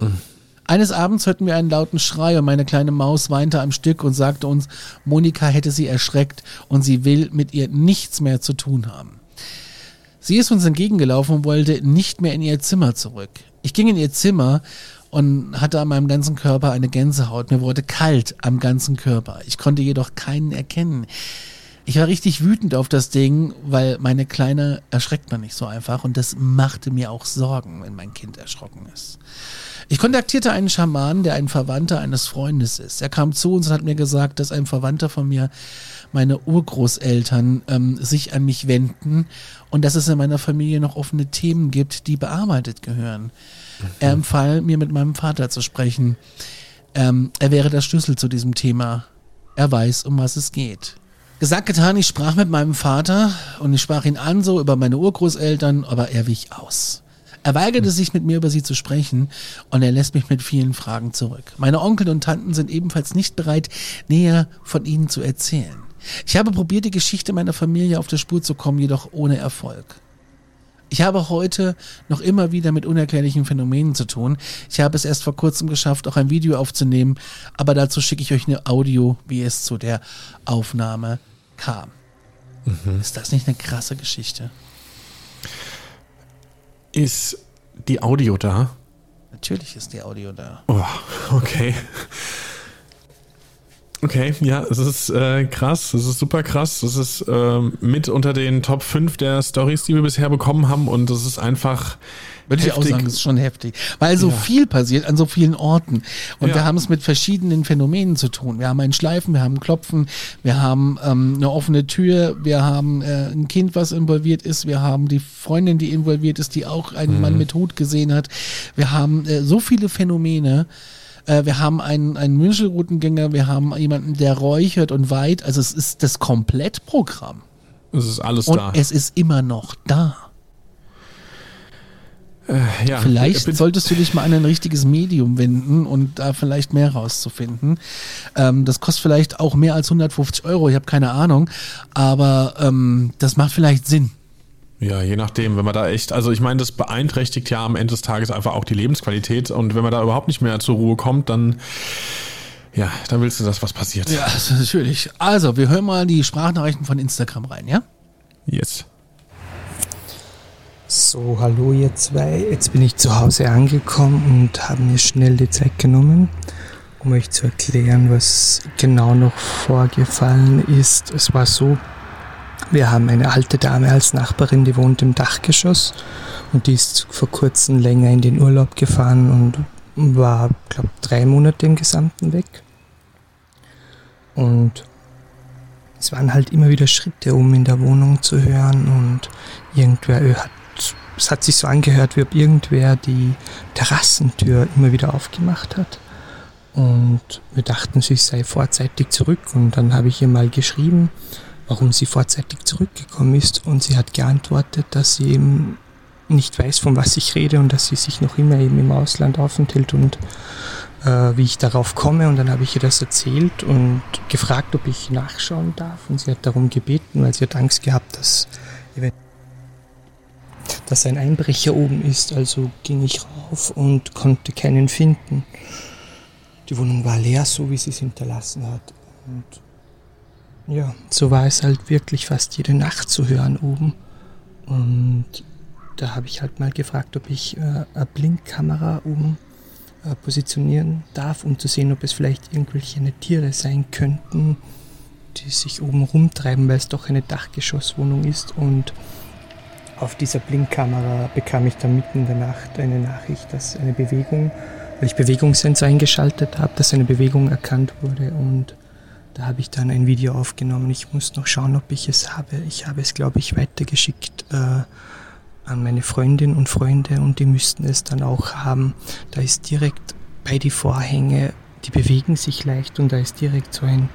Speaker 1: Mhm. Eines Abends hörten wir einen lauten Schrei und meine kleine Maus weinte am Stück und sagte uns, Monika hätte sie erschreckt und sie will mit ihr nichts mehr zu tun haben. Sie ist uns entgegengelaufen und wollte nicht mehr in ihr Zimmer zurück. Ich ging in ihr Zimmer und hatte an meinem ganzen Körper eine Gänsehaut. Mir wurde kalt am ganzen Körper. Ich konnte jedoch keinen erkennen. Ich war richtig wütend auf das Ding, weil meine Kleine erschreckt man nicht so einfach und das machte mir auch Sorgen, wenn mein Kind erschrocken ist. Ich kontaktierte einen Schaman, der ein Verwandter eines Freundes ist. Er kam zu uns und hat mir gesagt, dass ein Verwandter von mir, meine Urgroßeltern, ähm, sich an mich wenden und dass es in meiner Familie noch offene Themen gibt, die bearbeitet gehören. Mhm. Er empfahl mir mit meinem Vater zu sprechen. Ähm, er wäre der Schlüssel zu diesem Thema. Er weiß, um was es geht. Gesagt, getan, ich sprach mit meinem Vater und ich sprach ihn an so über meine Urgroßeltern, aber er wich aus. Er weigerte sich mit mir über sie zu sprechen und er lässt mich mit vielen Fragen zurück. Meine Onkel und Tanten sind ebenfalls nicht bereit, näher von ihnen zu erzählen. Ich habe probiert, die Geschichte meiner Familie auf der Spur zu kommen, jedoch ohne Erfolg. Ich habe heute noch immer wieder mit unerklärlichen Phänomenen zu tun. Ich habe es erst vor kurzem geschafft, auch ein Video aufzunehmen, aber dazu schicke ich euch eine Audio, wie es zu der Aufnahme kam. Mhm. Ist das nicht eine krasse Geschichte?
Speaker 2: Ist die Audio da?
Speaker 1: Natürlich ist die Audio da.
Speaker 2: Oh, okay. Okay, ja, es ist äh, krass, es ist super krass. Es ist äh, mit unter den Top 5 der Stories, die wir bisher bekommen haben und es ist einfach
Speaker 1: würde ich auch sagen, das ist schon heftig. Weil so ja. viel passiert an so vielen Orten. Und ja. wir haben es mit verschiedenen Phänomenen zu tun. Wir haben ein Schleifen, wir haben ein Klopfen, wir haben ähm, eine offene Tür, wir haben äh, ein Kind, was involviert ist, wir haben die Freundin, die involviert ist, die auch einen mhm. Mann mit Hut gesehen hat. Wir haben äh, so viele Phänomene. Äh, wir haben einen, einen Münzelroutengänger, wir haben jemanden, der räuchert und weit. Also es ist das Komplettprogramm.
Speaker 2: Es ist alles
Speaker 1: und
Speaker 2: da.
Speaker 1: Es ist immer noch da. Äh, ja, vielleicht solltest du dich mal an ein richtiges Medium wenden und da vielleicht mehr rauszufinden. Ähm, das kostet vielleicht auch mehr als 150 Euro, ich habe keine Ahnung, aber ähm, das macht vielleicht Sinn.
Speaker 2: Ja, je nachdem, wenn man da echt, also ich meine, das beeinträchtigt ja am Ende des Tages einfach auch die Lebensqualität und wenn man da überhaupt nicht mehr zur Ruhe kommt, dann ja, dann willst du, dass was passiert.
Speaker 1: Ja, <laughs> natürlich. Also, wir hören mal die Sprachnachrichten von Instagram rein, ja?
Speaker 2: Yes.
Speaker 3: So, hallo ihr zwei. Jetzt bin ich zu Hause angekommen und habe mir schnell die Zeit genommen, um euch zu erklären, was genau noch vorgefallen ist. Es war so, wir haben eine alte Dame als Nachbarin, die wohnt im Dachgeschoss und die ist vor kurzem länger in den Urlaub gefahren und war, glaube drei Monate im Gesamten weg. Und es waren halt immer wieder Schritte, um in der Wohnung zu hören und irgendwer hat es hat sich so angehört, wie ob irgendwer die Terrassentür immer wieder aufgemacht hat. Und wir dachten, sie sei vorzeitig zurück. Und dann habe ich ihr mal geschrieben, warum sie vorzeitig zurückgekommen ist. Und sie hat geantwortet, dass sie eben nicht weiß, von was ich rede und dass sie sich noch immer eben im Ausland aufenthält und äh, wie ich darauf komme. Und dann habe ich ihr das erzählt und gefragt, ob ich nachschauen darf. Und sie hat darum gebeten, weil sie hat Angst gehabt, dass eventuell dass ein Einbrecher oben ist, also ging ich rauf und konnte keinen finden. Die Wohnung war leer, so wie sie es hinterlassen hat. Und ja, so war es halt wirklich fast jede Nacht zu hören oben. Und da habe ich halt mal gefragt, ob ich äh, eine Blinkkamera oben äh, positionieren darf, um zu sehen, ob es vielleicht irgendwelche Tiere sein könnten, die sich oben rumtreiben, weil es doch eine Dachgeschosswohnung ist. Und auf dieser Blinkkamera bekam ich dann mitten in der Nacht eine Nachricht, dass eine Bewegung, weil ich Bewegungssensor eingeschaltet habe, dass eine Bewegung erkannt wurde und da habe ich dann ein Video aufgenommen. Ich muss noch schauen, ob ich es habe. Ich habe es, glaube ich, weitergeschickt äh, an meine Freundin und Freunde und die müssten es dann auch haben. Da ist direkt bei die Vorhänge, die bewegen sich leicht und da ist direkt so ein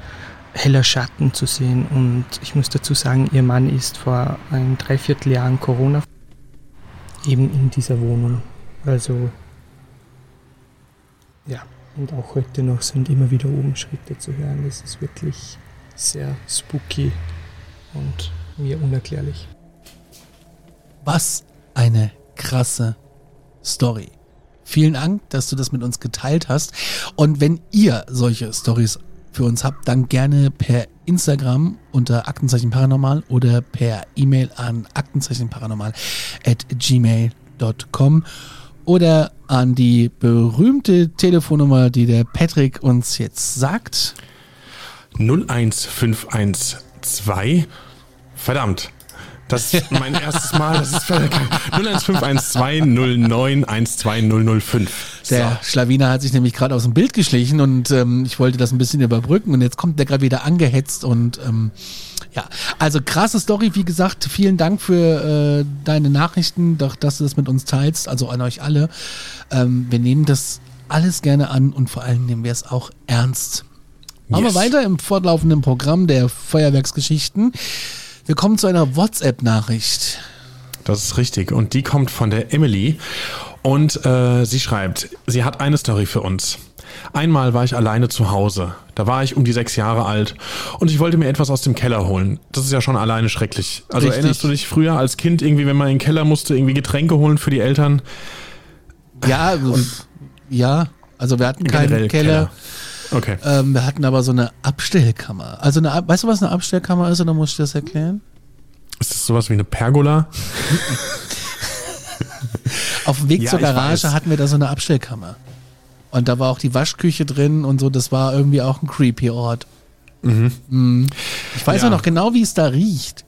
Speaker 3: heller Schatten zu sehen. Und ich muss dazu sagen, ihr Mann ist vor ein Dreivierteljahren Corona eben in dieser Wohnung. Also ja, und auch heute noch sind immer wieder oben Schritte zu hören. Das ist wirklich sehr spooky und mir unerklärlich.
Speaker 1: Was eine krasse Story. Vielen Dank, dass du das mit uns geteilt hast. Und wenn ihr solche Stories für uns habt, dann gerne per Instagram unter Aktenzeichen Paranormal oder per E-Mail an Aktenzeichenparanormal at gmail.com oder an die berühmte Telefonnummer, die der Patrick uns jetzt sagt.
Speaker 2: 01512. Verdammt. Das ist mein erstes Mal. Das ist 0151209120005.
Speaker 1: Der Schlawiner hat sich nämlich gerade aus dem Bild geschlichen und ähm, ich wollte das ein bisschen überbrücken und jetzt kommt der gerade wieder angehetzt und ähm, ja, also krasse Story, wie gesagt, vielen Dank für äh, deine Nachrichten, doch, dass du das mit uns teilst, also an euch alle. Ähm, wir nehmen das alles gerne an und vor allem nehmen wir es auch ernst. Machen
Speaker 2: Yes.
Speaker 1: wir weiter im fortlaufenden Programm der Feuerwerksgeschichten. Wir kommen zu einer WhatsApp-Nachricht.
Speaker 2: Das ist richtig. Und die kommt von der Emily. Und äh, sie schreibt, sie hat eine Story für uns. Einmal war ich alleine zu Hause. Da war ich um die sechs Jahre alt und ich wollte mir etwas aus dem Keller holen. Das ist ja schon alleine schrecklich. Also
Speaker 1: Richtig.
Speaker 2: erinnerst du dich früher als Kind irgendwie, wenn man in den Keller musste, irgendwie Getränke holen für die Eltern?
Speaker 1: Ja, ja, also wir hatten keinen
Speaker 2: Generell
Speaker 1: Keller.
Speaker 2: Okay.
Speaker 1: Ähm, wir hatten aber so eine Abstellkammer. Also eine, weißt du, was eine Abstellkammer ist oder muss ich das erklären?
Speaker 2: Ist das sowas wie eine Pergola? <laughs>
Speaker 1: Auf dem Weg
Speaker 2: Ja,
Speaker 1: zur Garage hatten wir da so eine Abstellkammer. Und da war auch die Waschküche drin und so, das war irgendwie auch ein creepy Ort. Mhm. Ich weiß
Speaker 2: Ja.
Speaker 1: auch noch genau, wie es da riecht.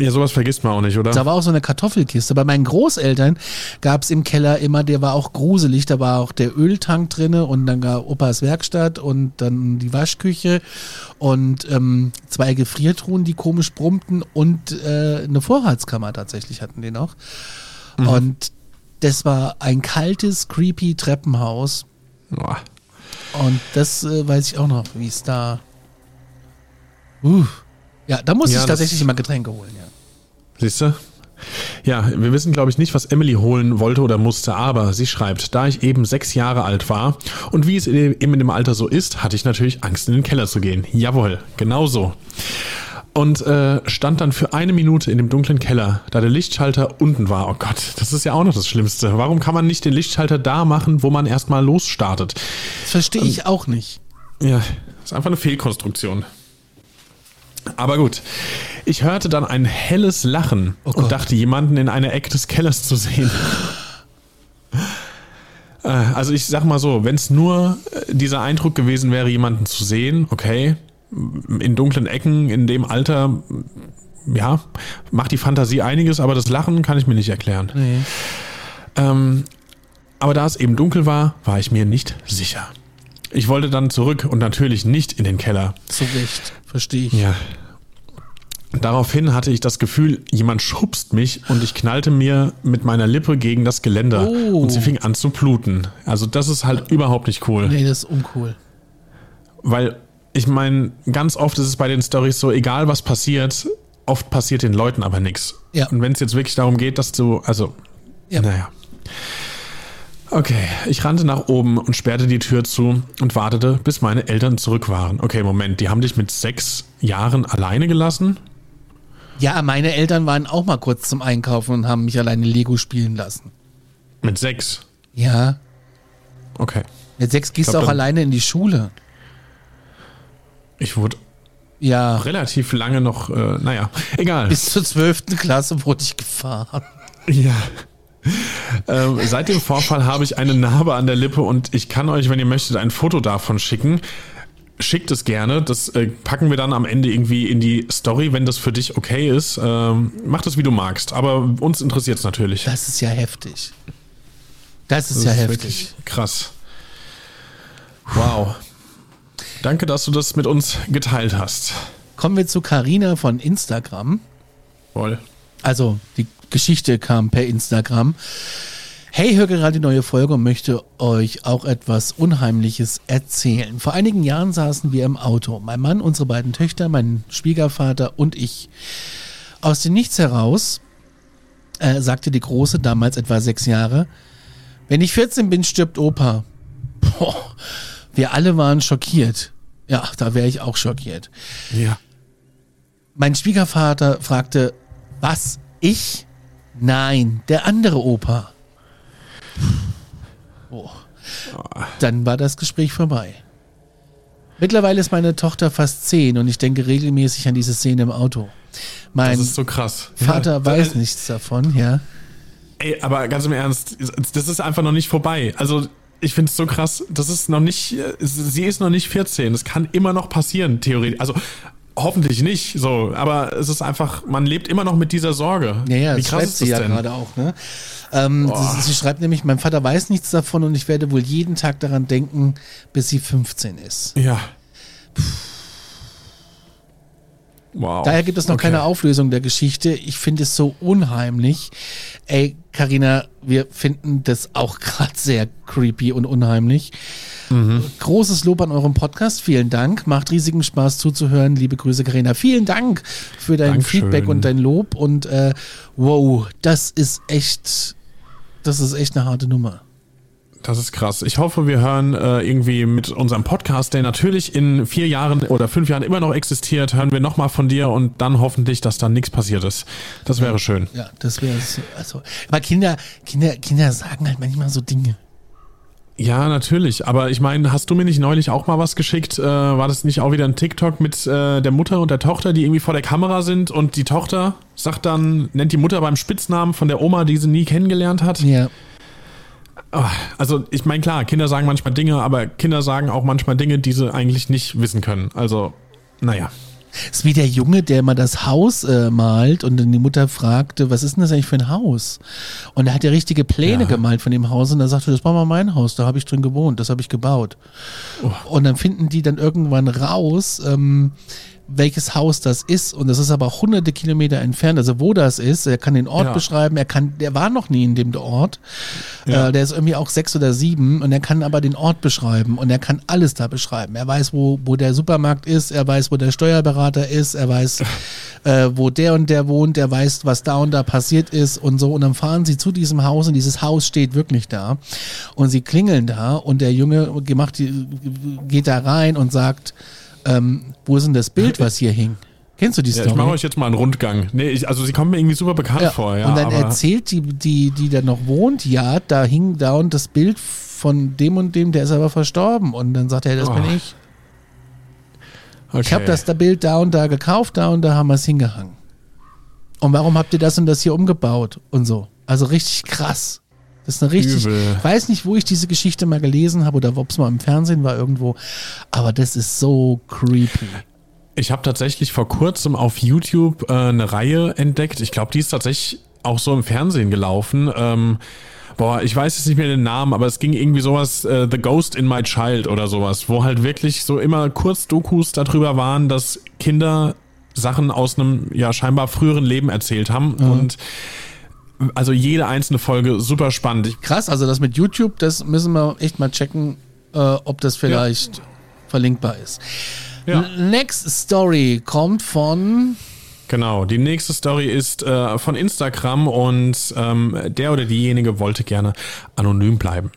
Speaker 2: Ja, sowas vergisst man auch nicht, oder?
Speaker 1: Da war auch so eine Kartoffelkiste. Bei meinen Großeltern gab es im Keller immer, der war auch gruselig, da war auch der Öltank drinne und dann war Opas Werkstatt und dann die Waschküche und ähm, zwei Gefriertruhen, die komisch brummten und äh, eine Vorratskammer tatsächlich hatten die noch. Und das war ein kaltes, creepy Treppenhaus
Speaker 2: Boah.
Speaker 1: und das äh, weiß ich auch noch, wie es da... Uh. Ja, da musste
Speaker 2: Ja,
Speaker 1: ich tatsächlich immer Getränke holen, ja.
Speaker 2: Siehst du? Ja, wir wissen, glaube ich, nicht, was Emily holen wollte oder musste, aber sie schreibt, da ich eben sechs Jahre alt war und wie es eben in dem Alter so ist, hatte ich natürlich Angst, in den Keller zu gehen. Jawohl, genau so. Und äh, stand dann für eine Minute in dem dunklen Keller, da der Lichtschalter unten war. Oh Gott, das ist ja auch noch das Schlimmste. Warum kann man nicht den Lichtschalter da machen, wo man erstmal losstartet?
Speaker 1: Das verstehe ich auch nicht.
Speaker 2: Ja, ist einfach eine Fehlkonstruktion. Aber gut, ich hörte dann ein helles Lachen
Speaker 1: Oh
Speaker 2: und dachte, jemanden in einer Ecke des Kellers zu sehen. <laughs> Äh, Also ich sag mal so, wenn es nur äh, dieser Eindruck gewesen wäre, jemanden zu sehen, okay, in dunklen Ecken, in dem Alter, ja, macht die Fantasie einiges, aber das Lachen kann ich mir nicht erklären.
Speaker 1: Nee.
Speaker 2: Ähm, aber da es eben dunkel war, war ich mir nicht sicher. Ich wollte dann zurück und natürlich nicht in den Keller.
Speaker 1: Zu Recht, verstehe ich.
Speaker 2: Ja. Daraufhin hatte ich das Gefühl, jemand schubst mich und ich knallte mir mit meiner Lippe gegen das Geländer
Speaker 1: Oh.
Speaker 2: und sie fing an zu bluten. Also das ist halt überhaupt nicht cool.
Speaker 1: Nee, das ist uncool.
Speaker 2: Weil ich meine, ganz oft ist es bei den Stories so, egal was passiert, oft passiert den Leuten aber nichts.
Speaker 1: Ja.
Speaker 2: Und wenn es jetzt wirklich darum geht, dass du, also,
Speaker 1: Ja.
Speaker 2: naja. Okay, ich rannte nach oben und sperrte die Tür zu und wartete, bis meine Eltern zurück waren. Okay, Moment, die haben dich mit sechs Jahren alleine gelassen?
Speaker 1: Ja, meine Eltern waren auch mal kurz zum Einkaufen und haben mich alleine Lego spielen lassen.
Speaker 2: Mit sechs?
Speaker 1: Ja.
Speaker 2: Okay.
Speaker 1: Mit sechs gehst
Speaker 2: Ich
Speaker 1: du
Speaker 2: glaub,
Speaker 1: auch alleine in die Schule.
Speaker 2: Ich wurde
Speaker 1: Ja.
Speaker 2: relativ lange noch, äh, naja, egal.
Speaker 1: Bis zur zwölften Klasse wurde ich gefahren.
Speaker 2: Ja. <laughs> Ähm, seit dem Vorfall habe ich eine Narbe an der Lippe und ich kann euch, wenn ihr möchtet, ein Foto davon schicken. schickt es gerne. Das äh, packen wir dann am Ende irgendwie in die Story, wenn das für dich okay ist. Ähm, mach das, wie du magst. Aber uns interessiert es natürlich.
Speaker 1: Das ist ja heftig. Das ist das ja ist heftig.
Speaker 2: Krass. Wow. Danke, dass du das mit uns geteilt hast.
Speaker 1: Kommen wir zu Karina von Instagram.
Speaker 2: Voll.
Speaker 1: Also, die Geschichte kam per Instagram. Hey, höre gerade die neue Folge und möchte euch auch etwas Unheimliches erzählen. Vor einigen Jahren saßen wir im Auto. Mein Mann, unsere beiden Töchter, mein Schwiegervater und ich. Aus dem Nichts heraus äh, sagte die Große, damals etwa sechs Jahre, wenn ich 14 bin, stirbt Opa. Boah, wir alle waren schockiert. Ja, da wäre ich auch schockiert.
Speaker 2: Ja.
Speaker 1: Mein Schwiegervater fragte, was, ich? Nein, der andere Opa. Oh. Dann war das Gespräch vorbei. Mittlerweile ist meine Tochter fast zehn und ich denke regelmäßig an diese Szene im Auto. Mein
Speaker 2: das ist so krass.
Speaker 1: Vater ja, weiß nichts davon, ja.
Speaker 2: Ey, aber ganz im Ernst, das ist einfach noch nicht vorbei. Also ich finde es so krass, das ist noch nicht, sie ist noch nicht 14. Das kann immer noch passieren, theoretisch. Also hoffentlich nicht, so, aber es ist einfach, man lebt immer noch mit dieser Sorge.
Speaker 1: Ja, ja, Wie krass ist sie ja gerade auch, ne? Ähm, sie, sie, schreibt nämlich, mein Vater weiß nichts davon und ich werde wohl jeden Tag daran denken, bis sie 15 ist.
Speaker 2: Ja. Wow.
Speaker 1: Daher gibt es noch okay. keine Auflösung der Geschichte. Ich finde es so unheimlich. Ey, Karina, wir finden das auch <laughs> gerade sehr creepy und unheimlich. Mhm. Großes Lob an eurem Podcast. Vielen Dank. Macht riesigen Spaß zuzuhören. Liebe Grüße, Karina. Vielen Dank für dein Dankeschön. Feedback und dein Lob. Und äh, wow, das ist echt das ist echt eine harte Nummer.
Speaker 2: Das ist krass. Ich hoffe, wir hören äh, irgendwie mit unserem Podcast, der natürlich in vier Jahren oder fünf Jahren immer noch existiert, hören wir nochmal von dir und dann hoffentlich, dass da nichts passiert ist. Das wäre schön.
Speaker 1: Ja, das wäre also. Aber Kinder, Kinder, Kinder sagen halt manchmal so Dinge.
Speaker 2: Ja, natürlich. Aber ich meine, hast du mir nicht neulich auch mal was geschickt? Äh, war das nicht auch wieder ein TikTok mit äh, der Mutter und der Tochter, die irgendwie vor der Kamera sind und die Tochter sagt dann, nennt die Mutter beim Spitznamen von der Oma, die sie nie kennengelernt hat?
Speaker 1: Ja.
Speaker 2: Oh, also ich meine, klar, Kinder sagen manchmal Dinge, aber Kinder sagen auch manchmal Dinge, die sie eigentlich nicht wissen können. Also, naja.
Speaker 1: Ist wie der Junge, der mal das Haus äh, malt und dann die Mutter fragte, was ist denn das eigentlich für ein Haus? Und er hat ja richtige Pläne ja. gemalt von dem Haus und er sagte, das war mal mein Haus, da habe ich drin gewohnt, das habe ich gebaut. Oh. Und dann finden die dann irgendwann raus, ähm, welches Haus das ist und das ist aber hunderte Kilometer entfernt, also wo das ist. Er kann den Ort ja. beschreiben, er kann, der war noch nie in dem Ort. Ja. Äh, der ist irgendwie auch sechs oder sieben und er kann aber den Ort beschreiben und er kann alles da beschreiben. Er weiß, wo, wo der Supermarkt ist, er weiß, wo der Steuerberater ist, er weiß, <laughs> äh, wo der und der wohnt, er weiß, was da und da passiert ist und so. Und dann fahren sie zu diesem Haus und dieses Haus steht wirklich da und sie klingeln da und der Junge gemacht, geht da rein und sagt, ähm, wo ist denn das Bild, was hier hing? Kennst du die Story?
Speaker 2: Ja, ich mache euch jetzt mal einen Rundgang. Nee, ich, also sie kommt mir irgendwie super bekannt ja, vor. Ja,
Speaker 1: und dann erzählt die, die, die da noch wohnt, ja, da hing da und das Bild von dem und dem, der ist aber verstorben. Und dann sagt er, das oh. bin ich. Okay. Ich habe das da Bild da und da gekauft, da und da haben wir es hingehangen. Und warum habt ihr das und das hier umgebaut und so? Also richtig krass. Das ist eine richtig, Übel. ich weiß nicht, wo ich diese Geschichte mal gelesen habe oder ob es mal im Fernsehen war irgendwo, aber das ist so creepy.
Speaker 2: Ich habe tatsächlich vor kurzem auf YouTube äh, eine Reihe entdeckt. Ich glaube, die ist tatsächlich auch so im Fernsehen gelaufen. Ähm, boah, ich weiß jetzt nicht mehr den Namen, aber es ging irgendwie sowas, äh, The Ghost in My Child oder sowas, wo halt wirklich so immer kurz Dokus darüber waren, dass Kinder Sachen aus einem ja scheinbar früheren Leben erzählt haben mhm. und also jede einzelne Folge super spannend.
Speaker 1: Krass, also das mit YouTube, das müssen wir echt mal checken, äh, ob das vielleicht ja. verlinkbar ist. Ja. Next Story kommt von.
Speaker 2: Genau, die nächste Story ist äh, von Instagram und ähm, der oder diejenige wollte gerne anonym bleiben.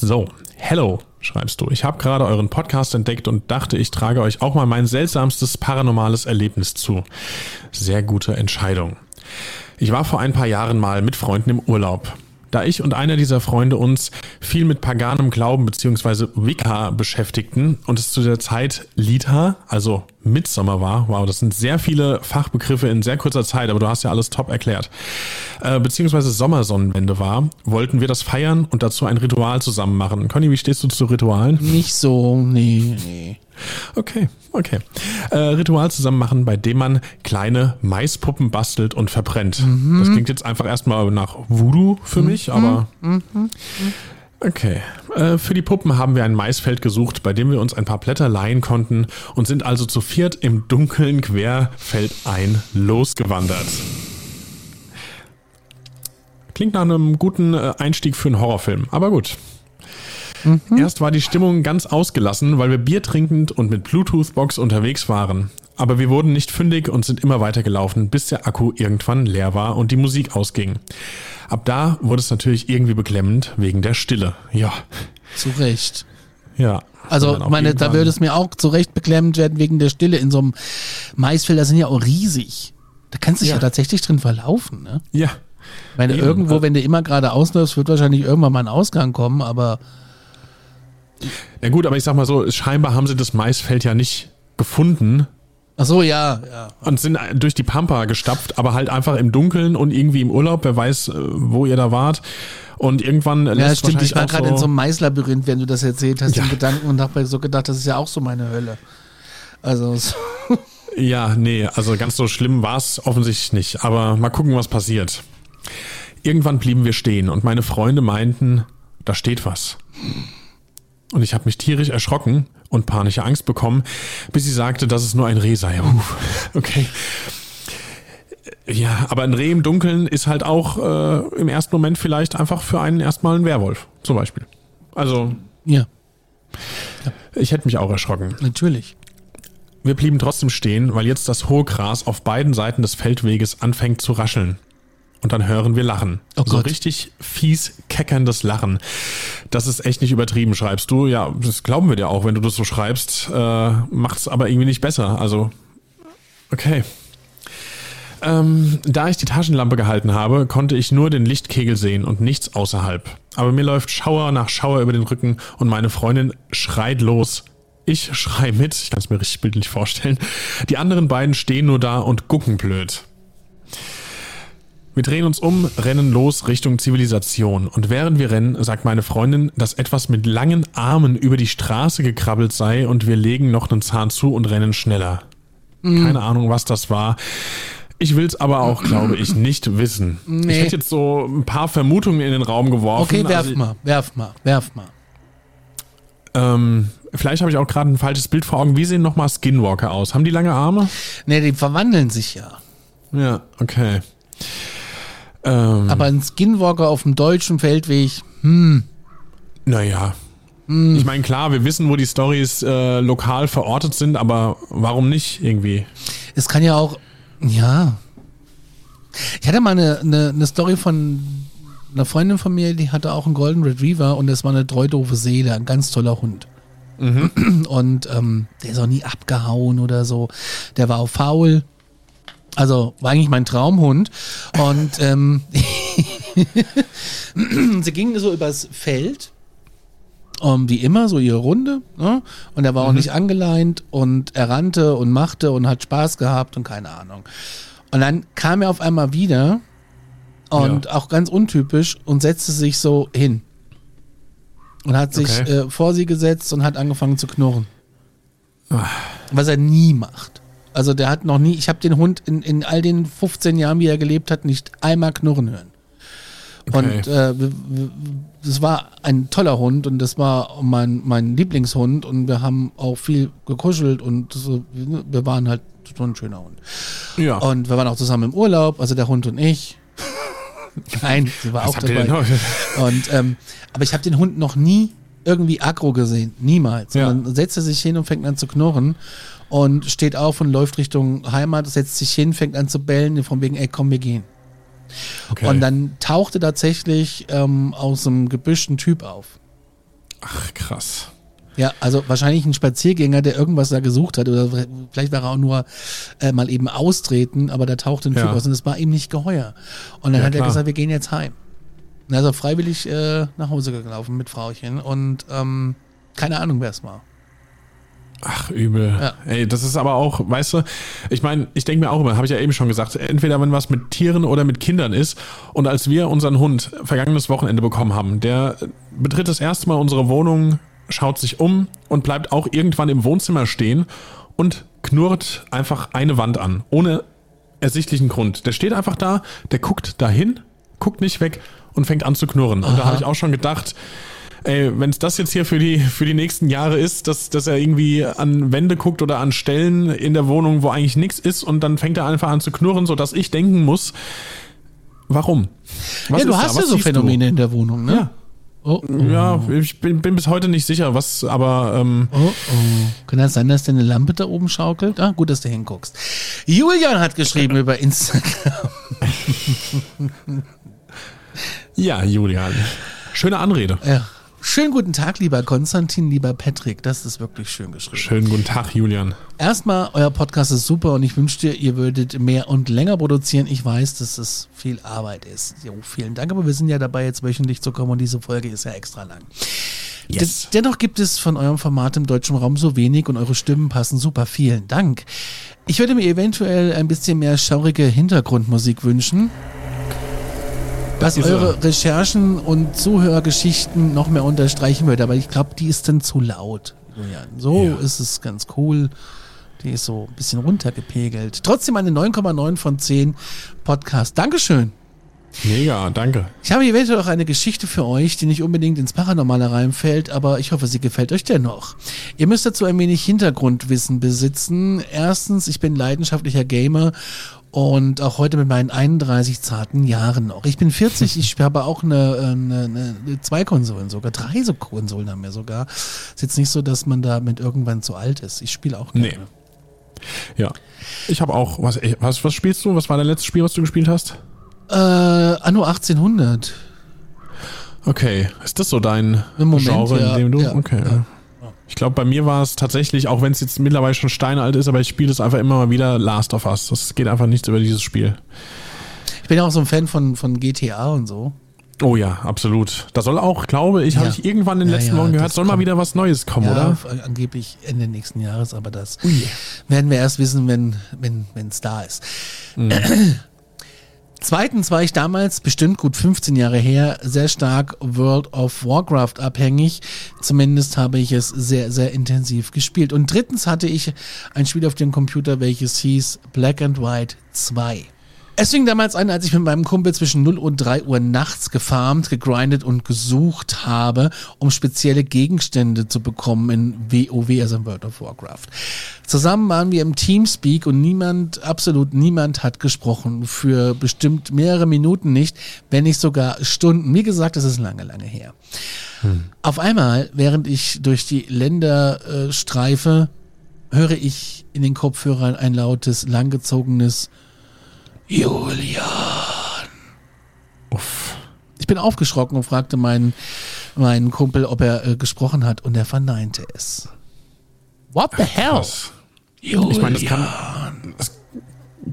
Speaker 2: So, hello, schreibst du. Ich habe gerade euren Podcast entdeckt und dachte, ich trage euch auch mal mein seltsamstes paranormales Erlebnis zu. Sehr gute Entscheidung. Ich war vor ein paar Jahren mal mit Freunden im Urlaub. Da ich und einer dieser Freunde uns viel mit paganem Glauben bzw. Wicca beschäftigten und es zu der Zeit Lita, also Midsommer war. Wow, das sind sehr viele Fachbegriffe in sehr kurzer Zeit, aber du hast ja alles top erklärt. Äh, beziehungsweise Sommersonnenwende war, wollten wir das feiern und dazu ein Ritual zusammen machen. Conny, wie stehst du zu Ritualen?
Speaker 1: Nicht so, nee, nee.
Speaker 2: Okay, okay. Äh, Ritual zusammen machen, bei dem man kleine Maispuppen bastelt und verbrennt. Das klingt jetzt einfach erstmal nach Voodoo für mich, aber. Okay. Äh, für die Puppen haben wir ein Maisfeld gesucht, bei dem wir uns ein paar Blätter leihen konnten und sind also zu viert im dunklen Querfeldein losgewandert. Klingt nach einem guten äh, Einstieg für einen Horrorfilm, aber gut. Erst war die Stimmung ganz ausgelassen, weil wir Bier trinkend und mit Bluetooth-Box unterwegs waren. Aber wir wurden nicht fündig und sind immer weitergelaufen, bis der Akku irgendwann leer war und die Musik ausging. Ab da wurde es natürlich irgendwie beklemmend wegen der Stille. Ja,
Speaker 1: Zu Recht.
Speaker 2: ja.
Speaker 1: Also, meine, da würde es mir auch zu Recht beklemmend werden wegen der Stille in so einem Maisfeld. Da sind ja auch riesig. Da kannst du dich ja.
Speaker 2: Ja.
Speaker 1: tatsächlich drin verlaufen, ne?
Speaker 2: Ja,
Speaker 1: Ich meine,
Speaker 2: Eben.
Speaker 1: irgendwo, wenn du immer gerade ausläufst, wird wahrscheinlich irgendwann mal ein Ausgang kommen, aber
Speaker 2: ja gut, aber ich sag mal so, scheinbar haben sie das Maisfeld ja nicht gefunden
Speaker 1: ach so, ja, ja.
Speaker 2: und sind durch die Pampa gestapft, aber halt einfach im Dunkeln und irgendwie im Urlaub, wer weiß, äh, wo ihr da wart. Und irgendwann
Speaker 1: Ja,
Speaker 2: lässt
Speaker 1: stimmt. Ich war gerade in so einem Maislabyrinth, wenn du das erzählt hast,
Speaker 2: Ja.
Speaker 1: in Gedanken und habe so gedacht, das ist ja auch so meine Hölle. Also, so- <laughs>
Speaker 2: Ja, nee, also ganz so schlimm war es offensichtlich nicht. Aber mal gucken, was passiert. Irgendwann blieben wir stehen und meine Freunde meinten, da steht was. Und ich habe mich tierisch erschrocken und panische Angst bekommen, bis sie sagte, dass es nur ein Reh sei. Uff, okay. Ja, aber ein Reh im Dunkeln ist halt auch äh, im ersten Moment vielleicht einfach für einen erstmal ein Werwolf, zum Beispiel. Also,
Speaker 1: ja,
Speaker 2: ich hätte mich auch erschrocken.
Speaker 1: natürlich.
Speaker 2: Wir blieben trotzdem stehen, weil jetzt das hohe Gras auf beiden Seiten des Feldweges anfängt zu rascheln. Und dann hören wir Lachen.
Speaker 1: Oh
Speaker 2: so richtig fies keckerndes Lachen. Das ist echt nicht übertrieben, schreibst du. Ja, das glauben wir dir auch, wenn du das so schreibst. Äh, macht's aber irgendwie nicht besser. Also, okay. Ähm, da ich die Taschenlampe gehalten habe, konnte ich nur den Lichtkegel sehen und nichts außerhalb. Aber mir läuft Schauer nach Schauer über den Rücken und meine Freundin schreit los. Ich schrei mit, ich kann es mir richtig bildlich vorstellen. Die anderen beiden stehen nur da und gucken blöd. Wir drehen uns um, rennen los Richtung Zivilisation. Und während wir rennen, sagt meine Freundin, dass etwas mit langen Armen über die Straße gekrabbelt sei und wir legen noch einen Zahn zu und rennen schneller. Keine Ahnung, was das war. Ich will es aber auch, glaube ich, nicht wissen.
Speaker 1: Nee.
Speaker 2: Ich hätte jetzt so ein paar Vermutungen in den Raum geworfen.
Speaker 1: Okay, werf
Speaker 2: Also,
Speaker 1: mal, werf mal, werf mal.
Speaker 2: Ähm, vielleicht habe ich auch gerade ein falsches Bild vor Augen. Wie sehen nochmal Skinwalker aus? Haben die lange Arme?
Speaker 1: Ne, die verwandeln sich ja.
Speaker 2: Ja, okay. Ähm,
Speaker 1: Aber ein Skinwalker auf dem deutschen Feldweg,
Speaker 2: naja.
Speaker 1: Hm.
Speaker 2: Ich meine, klar, wir wissen, wo die Stories äh, lokal verortet sind, aber warum nicht irgendwie?
Speaker 1: es kann ja auch, ja. Ich hatte mal eine, eine, eine Story von einer Freundin von mir, die hatte auch einen Golden Retriever und das war eine treu doofe Seele, ein ganz toller Hund. Und ähm, der ist auch nie abgehauen oder so. Der war auch faul. Also war eigentlich mein Traumhund. Und ähm, <laughs> sie ging so übers Feld, um, wie immer, so ihre Runde. Ne? Und er war auch nicht angeleint und er rannte und machte und hat Spaß gehabt und keine Ahnung. Und dann kam er auf einmal wieder und auch ganz untypisch und setzte sich so hin. Und hat sich
Speaker 2: Okay.
Speaker 1: äh, vor sie gesetzt und hat angefangen zu knurren. Was er nie macht. Also der hat noch nie, ich habe den Hund in, in all den 15 Jahren, wie er gelebt hat, nicht einmal knurren hören. Und äh, das war ein toller Hund und das war mein, mein Lieblingshund und wir haben auch viel gekuschelt und so, wir waren halt so ein schöner Hund.
Speaker 2: Ja.
Speaker 1: Und wir waren auch zusammen im Urlaub, also der Hund und ich. <laughs> Nein, sie war
Speaker 2: Was
Speaker 1: auch dabei. Und ähm, aber ich habe den Hund noch nie irgendwie aggro gesehen, niemals.
Speaker 2: Ja.
Speaker 1: Und dann setzt er sich hin und fängt an zu knurren und steht auf und läuft Richtung Heimat, setzt sich hin, fängt an zu bellen, von wegen, ey, komm, wir gehen.
Speaker 2: Okay.
Speaker 1: Und dann tauchte tatsächlich ähm, aus einem Gebüsch ein Typ auf.
Speaker 2: Ach, krass.
Speaker 1: Ja, also wahrscheinlich ein Spaziergänger, der irgendwas da gesucht hat. Oder vielleicht war er auch nur äh, mal eben austreten, aber da tauchte ein
Speaker 2: Ja.
Speaker 1: Typ aus und das war ihm nicht geheuer. Und dann
Speaker 2: Ja,
Speaker 1: hat er
Speaker 2: klar.
Speaker 1: gesagt, wir gehen jetzt heim. Und er ist auch freiwillig äh, nach Hause gelaufen mit Frauchen und ähm, keine Ahnung, wer es war.
Speaker 2: Ach, übel.
Speaker 1: Ja.
Speaker 2: Ey, das ist aber auch, weißt du, ich meine, ich denke mir auch immer, habe ich ja eben schon gesagt, entweder wenn was mit Tieren oder mit Kindern ist. Und als wir unseren Hund vergangenes Wochenende bekommen haben, der betritt das erste Mal unsere Wohnung, schaut sich um und bleibt auch irgendwann im Wohnzimmer stehen und knurrt einfach eine Wand an, ohne ersichtlichen Grund. Der steht einfach da, der guckt dahin, guckt nicht weg und fängt an zu knurren. Und da habe ich auch schon gedacht, ey, wenn es das jetzt hier für die, für die nächsten Jahre ist, dass, dass er irgendwie an Wände guckt oder an Stellen in der Wohnung, wo eigentlich nichts ist und dann fängt er einfach an zu knurren, sodass ich denken muss, warum? Was
Speaker 1: ja, du
Speaker 2: da?
Speaker 1: hast
Speaker 2: Was
Speaker 1: ja so
Speaker 2: siehst du?
Speaker 1: Phänomene in der Wohnung, ne?
Speaker 2: Ja.
Speaker 1: Oh, oh.
Speaker 2: Ja, ich bin, bin bis heute nicht sicher, was, aber ähm,
Speaker 1: Oh, oh. Kann das sein, dass deine Lampe da oben schaukelt? Ah, gut, dass du hinguckst. Julian hat geschrieben über Instagram. <laughs>
Speaker 2: ja, Julian. Schöne Anrede.
Speaker 1: Ja. Schönen guten Tag, lieber Konstantin, lieber Patrick. Das ist wirklich schön geschrieben.
Speaker 2: Schönen guten Tag, Julian.
Speaker 1: Erstmal, euer Podcast ist super und ich wünschte, ihr würdet mehr und länger produzieren. Ich weiß, dass es viel Arbeit ist. Jo, vielen Dank, aber wir sind ja dabei, jetzt wöchentlich zu kommen und diese Folge ist ja extra lang.
Speaker 2: Yes.
Speaker 1: Den- Dennoch gibt es von eurem Format im deutschen Raum so wenig und eure Stimmen passen super. Vielen Dank. Ich würde mir eventuell ein bisschen mehr schaurige Hintergrundmusik wünschen. Was eure
Speaker 2: er.
Speaker 1: Recherchen und Zuhörgeschichten noch mehr unterstreichen würde, aber ich glaube, die ist dann zu laut. So
Speaker 2: Ja.
Speaker 1: ist es ganz cool. Die ist so ein bisschen runtergepegelt. Trotzdem eine 9,9 von 10 Podcast. Dankeschön.
Speaker 2: Mega, danke.
Speaker 1: Ich habe eventuell auch eine Geschichte für euch, die nicht unbedingt ins Paranormale reinfällt, aber ich hoffe, sie gefällt euch dennoch. Ihr müsst dazu ein wenig Hintergrundwissen besitzen. Erstens, ich bin leidenschaftlicher Gamer und auch heute mit meinen 31 zarten Jahren noch. Ich bin 40, <laughs> ich habe auch eine, eine, eine, eine zwei Konsolen sogar, drei so Konsolen haben wir sogar. Ist jetzt nicht so, dass man damit irgendwann zu alt ist. Ich spiele auch gerne.
Speaker 2: Nee. Ja. Ich habe auch, was, was, was spielst du? Was war dein letztes Spiel, was du gespielt hast?
Speaker 1: Äh, Anno 1800.
Speaker 2: Okay, ist das so dein
Speaker 1: Moment,
Speaker 2: Genre,
Speaker 1: ja,
Speaker 2: in dem du?
Speaker 1: ja,
Speaker 2: okay.
Speaker 1: ja.
Speaker 2: Ich glaube, bei mir war es tatsächlich, auch wenn es jetzt mittlerweile schon steinalt ist, aber ich spiele es einfach immer mal wieder Last of Us. Das geht einfach nichts über dieses Spiel.
Speaker 1: Ich bin ja auch so ein Fan von, von GTA und so.
Speaker 2: Oh ja, absolut. Da soll auch, glaube ich, habe
Speaker 1: Ja.
Speaker 2: ich irgendwann in den
Speaker 1: Ja,
Speaker 2: letzten
Speaker 1: ja,
Speaker 2: Wochen gehört, soll mal wieder was Neues kommen, oder?
Speaker 1: angeblich Ende nächsten Jahres, aber das werden wir erst wissen, wenn wenn es da ist. Zweitens war ich damals, bestimmt gut 15 Jahre her, sehr stark World of Warcraft abhängig. Zumindest habe ich es sehr, sehr intensiv gespielt. Und drittens hatte ich ein Spiel auf dem Computer, welches hieß Black and White 2. Es fing damals an, als ich mit meinem Kumpel zwischen 0 und 3 Uhr nachts gefarmt, gegrindet und gesucht habe, um spezielle Gegenstände zu bekommen in WoW, also in World of Warcraft. Zusammen waren wir im Teamspeak und niemand, absolut niemand hat gesprochen. Für bestimmt mehrere Minuten nicht, wenn nicht sogar Stunden. Wie gesagt, das ist lange, lange her. Auf einmal, während ich durch die Länder äh, streife, höre ich in den Kopfhörern ein lautes, langgezogenes Julian.
Speaker 2: Uff.
Speaker 1: Ich bin aufgeschrocken und fragte meinen, meinen Kumpel, ob er äh, gesprochen hat und er verneinte es. What the hell?
Speaker 2: Krass. Ich meine, das kann, das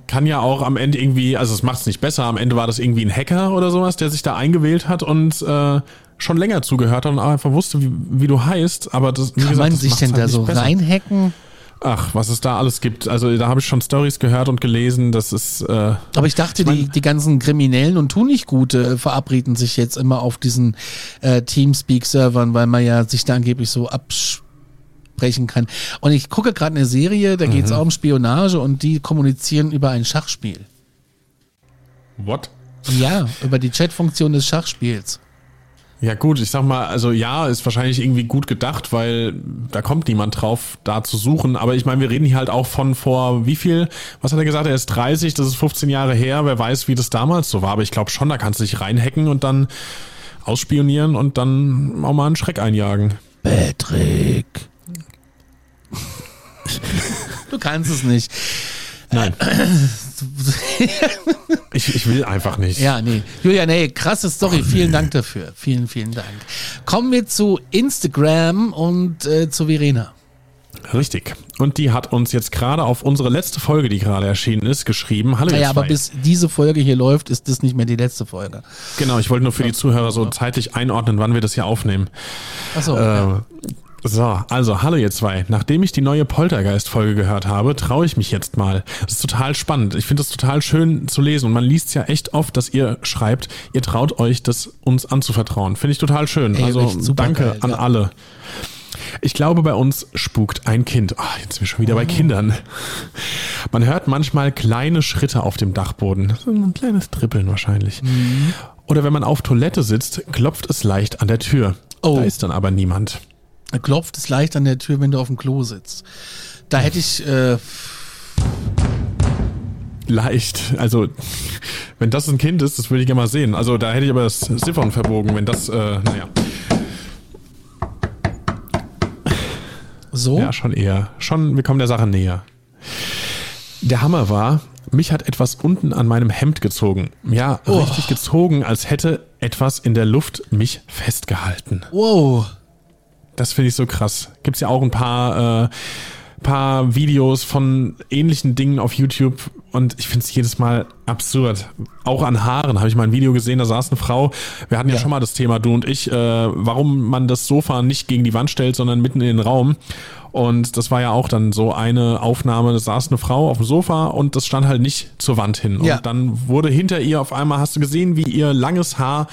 Speaker 2: kann ja auch am Ende irgendwie, also es macht es nicht besser, am Ende war das irgendwie ein Hacker oder sowas, der sich da eingewählt hat und äh, schon länger zugehört hat und auch einfach wusste, wie, wie du heißt, aber das, wie
Speaker 1: Kann
Speaker 2: gesagt,
Speaker 1: man
Speaker 2: das
Speaker 1: sich denn
Speaker 2: halt
Speaker 1: da so
Speaker 2: besser.
Speaker 1: reinhacken?
Speaker 2: Ach, was es da alles gibt. Also da habe ich schon Stories gehört und gelesen, das ist äh,
Speaker 1: Aber ich dachte, die, die ganzen Kriminellen und Tunichtgute äh, verabreden sich jetzt immer auf diesen äh, Teamspeak-Servern, weil man ja sich da angeblich so absprechen kann. Und ich gucke gerade eine Serie, da geht es auch um Spionage und die kommunizieren über ein Schachspiel.
Speaker 2: what?
Speaker 1: Ja, über die Chatfunktion des Schachspiels.
Speaker 2: Ja gut, ich sag mal, also ja, ist wahrscheinlich irgendwie gut gedacht, weil da kommt niemand drauf, da zu suchen. Aber ich meine, wir reden hier halt auch von vor wie viel, was hat er gesagt, er ist 30, das ist 15 Jahre her, wer weiß, wie das damals so war. Aber ich glaube schon, da kannst du dich reinhacken und dann ausspionieren und dann auch mal einen Schreck einjagen.
Speaker 1: Patrick. Du kannst es nicht.
Speaker 2: Nein. <clears throat> <laughs> ich, ich will einfach nicht.
Speaker 1: Ja, nee. Julian, hey, krasse Story. Vielen Dank dafür. Vielen, vielen Dank. Kommen wir zu Instagram und äh, zu Verena.
Speaker 2: Richtig. Und die hat uns jetzt gerade auf unsere letzte Folge, die gerade erschienen ist, geschrieben. Hallo,
Speaker 1: Naja, aber bis diese Folge hier läuft, ist das nicht mehr die letzte Folge.
Speaker 2: Genau, ich wollte nur für die Zuhörer so zeitlich einordnen, wann wir das hier aufnehmen.
Speaker 1: Achso.
Speaker 2: Äh, So, also hallo ihr zwei. Nachdem ich die neue Poltergeist-Folge gehört habe, traue ich mich jetzt mal. Das ist total spannend. Ich finde es total schön zu lesen und man liest ja echt oft, dass ihr schreibt, ihr traut euch, das uns anzuvertrauen. Finde ich total schön.
Speaker 1: Ey,
Speaker 2: also danke
Speaker 1: geil,
Speaker 2: an
Speaker 1: ja.
Speaker 2: alle. Ich glaube, bei uns spukt ein Kind. Ah, jetzt sind wir schon wieder
Speaker 1: Oh.
Speaker 2: bei Kindern. Man hört manchmal kleine Schritte auf dem Dachboden. So ein kleines Trippeln wahrscheinlich.
Speaker 1: Mhm.
Speaker 2: Oder wenn man auf Toilette sitzt, klopft es leicht an der Tür.
Speaker 1: Oh.
Speaker 2: Da ist dann aber niemand.
Speaker 1: Klopft es leicht an der Tür, wenn du auf dem Klo sitzt. Da hätte ich, äh,
Speaker 2: Leicht. Also, wenn das ein Kind ist, das würde ich gerne mal sehen. Also, da hätte ich aber das Siphon verbogen, wenn das, äh, naja.
Speaker 1: so.
Speaker 2: Ja, schon eher. Schon, wir kommen der Sache näher. Der Hammer war, mich hat etwas unten an meinem Hemd gezogen. Ja,
Speaker 1: Oh.
Speaker 2: richtig gezogen, als hätte etwas in der Luft mich festgehalten.
Speaker 1: Wow.
Speaker 2: Das finde ich so krass. Gibt's ja auch ein paar, äh, paar Videos von ähnlichen Dingen auf YouTube und ich finde es jedes Mal absurd. Auch an Haaren habe ich mal ein Video gesehen, da saß eine Frau. Wir hatten ja,
Speaker 1: Ja.
Speaker 2: schon mal das Thema, du und ich, äh, warum man das Sofa nicht gegen die Wand stellt, sondern mitten in den Raum. Und das war ja auch dann so eine Aufnahme, da saß eine Frau auf dem Sofa und das stand halt nicht zur Wand hin.
Speaker 1: Ja.
Speaker 2: Und dann wurde hinter ihr auf einmal, hast du gesehen, wie ihr langes Haar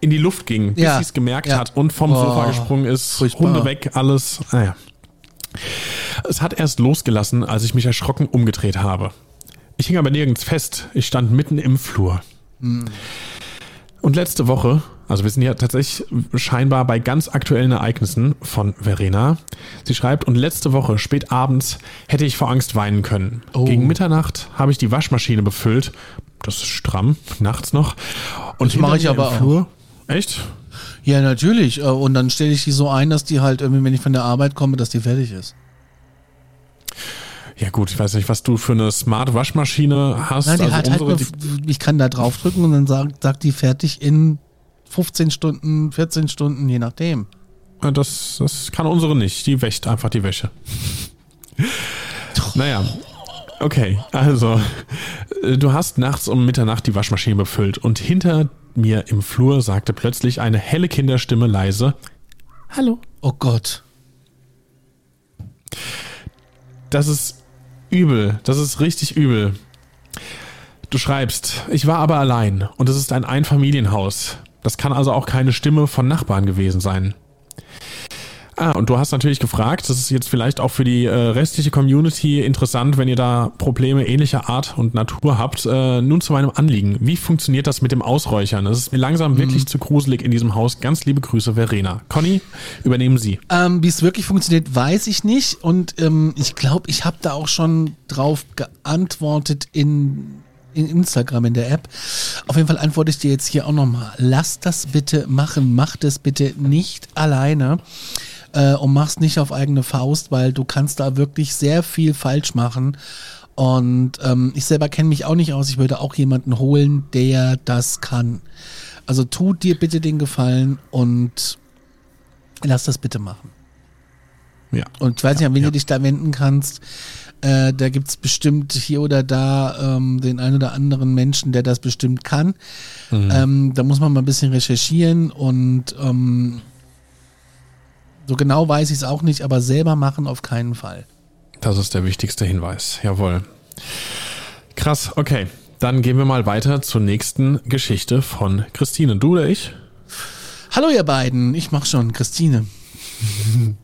Speaker 2: in die Luft ging, bis
Speaker 1: Ja.
Speaker 2: sie es gemerkt
Speaker 1: Ja.
Speaker 2: hat und vom
Speaker 1: Boah.
Speaker 2: Sofa gesprungen ist,
Speaker 1: Furchtbar.
Speaker 2: Hunde weg, alles. Naja. Es hat erst losgelassen, als ich mich erschrocken umgedreht habe. Ich hing aber nirgends fest. Ich stand mitten im Flur. Und letzte Woche, also wir sind ja tatsächlich scheinbar bei ganz aktuellen Ereignissen von Verena. Sie schreibt, und letzte Woche, spät abends, hätte ich vor Angst weinen können.
Speaker 1: Oh.
Speaker 2: Gegen Mitternacht habe ich die Waschmaschine befüllt. Das ist stramm, nachts noch. Und
Speaker 1: Das mache ich aber
Speaker 2: im
Speaker 1: auch.
Speaker 2: Echt?
Speaker 1: Ja, natürlich. Äh, Und dann stelle ich die so ein, dass die halt irgendwie, wenn ich von der Arbeit komme, dass die fertig ist.
Speaker 2: Ja gut, ich weiß nicht, was du für eine Smart Waschmaschine hast.
Speaker 1: Nein,
Speaker 2: also
Speaker 1: halt
Speaker 2: unsere,
Speaker 1: nur, ich kann da draufdrücken und dann sagt, sagt die fertig in 15 Stunden, 14 Stunden, je nachdem.
Speaker 2: das, das kann unsere nicht. Die wäscht einfach die Wäsche. naja. Okay, also äh, du hast nachts um Mitternacht die Waschmaschine befüllt und hinter mir im Flur sagte plötzlich eine helle Kinderstimme leise, Hallo.
Speaker 1: Oh Gott.
Speaker 2: Das ist übel. Das ist richtig übel. Du schreibst, ich war aber allein und es ist ein Einfamilienhaus. Das kann also auch keine Stimme von Nachbarn gewesen sein. Ah, und du hast natürlich gefragt, das ist jetzt vielleicht auch für die äh, restliche Community interessant, wenn ihr da Probleme ähnlicher Art und Natur habt. Äh, nun zu meinem Anliegen. Wie funktioniert das mit dem Ausräuchern? Es ist mir langsam wirklich zu gruselig in diesem Haus. Ganz liebe Grüße, Verena. Conny, übernehmen Sie.
Speaker 1: Ähm, Wie es wirklich funktioniert, weiß ich nicht. Und ähm, ich glaube, ich habe da auch schon drauf geantwortet in, in Instagram, in der App. Auf jeden Fall antworte ich dir jetzt hier auch nochmal. Lass das bitte machen. Mach das bitte nicht alleine. Äh, und mach's nicht auf eigene Faust, weil du kannst da wirklich sehr viel falsch machen. Und ähm, ich selber kenne mich auch nicht aus. Ich würde auch jemanden holen, der das kann. Also tu dir bitte den Gefallen und lass das bitte machen.
Speaker 2: Ja.
Speaker 1: Und ich weiß nicht, an wen
Speaker 2: ja.
Speaker 1: du dich da wenden kannst. Äh, da gibt's bestimmt hier oder da ähm, den einen oder anderen Menschen, der das bestimmt kann. Ähm, da muss man mal ein bisschen recherchieren und ähm, so genau weiß ich es auch nicht, aber selber machen auf keinen Fall.
Speaker 2: Das ist der wichtigste Hinweis. Jawohl. Krass, okay. Dann gehen wir mal weiter zur nächsten Geschichte von Christine. Du oder ich?
Speaker 1: Hallo ihr beiden, ich mach schon, Christine. <laughs>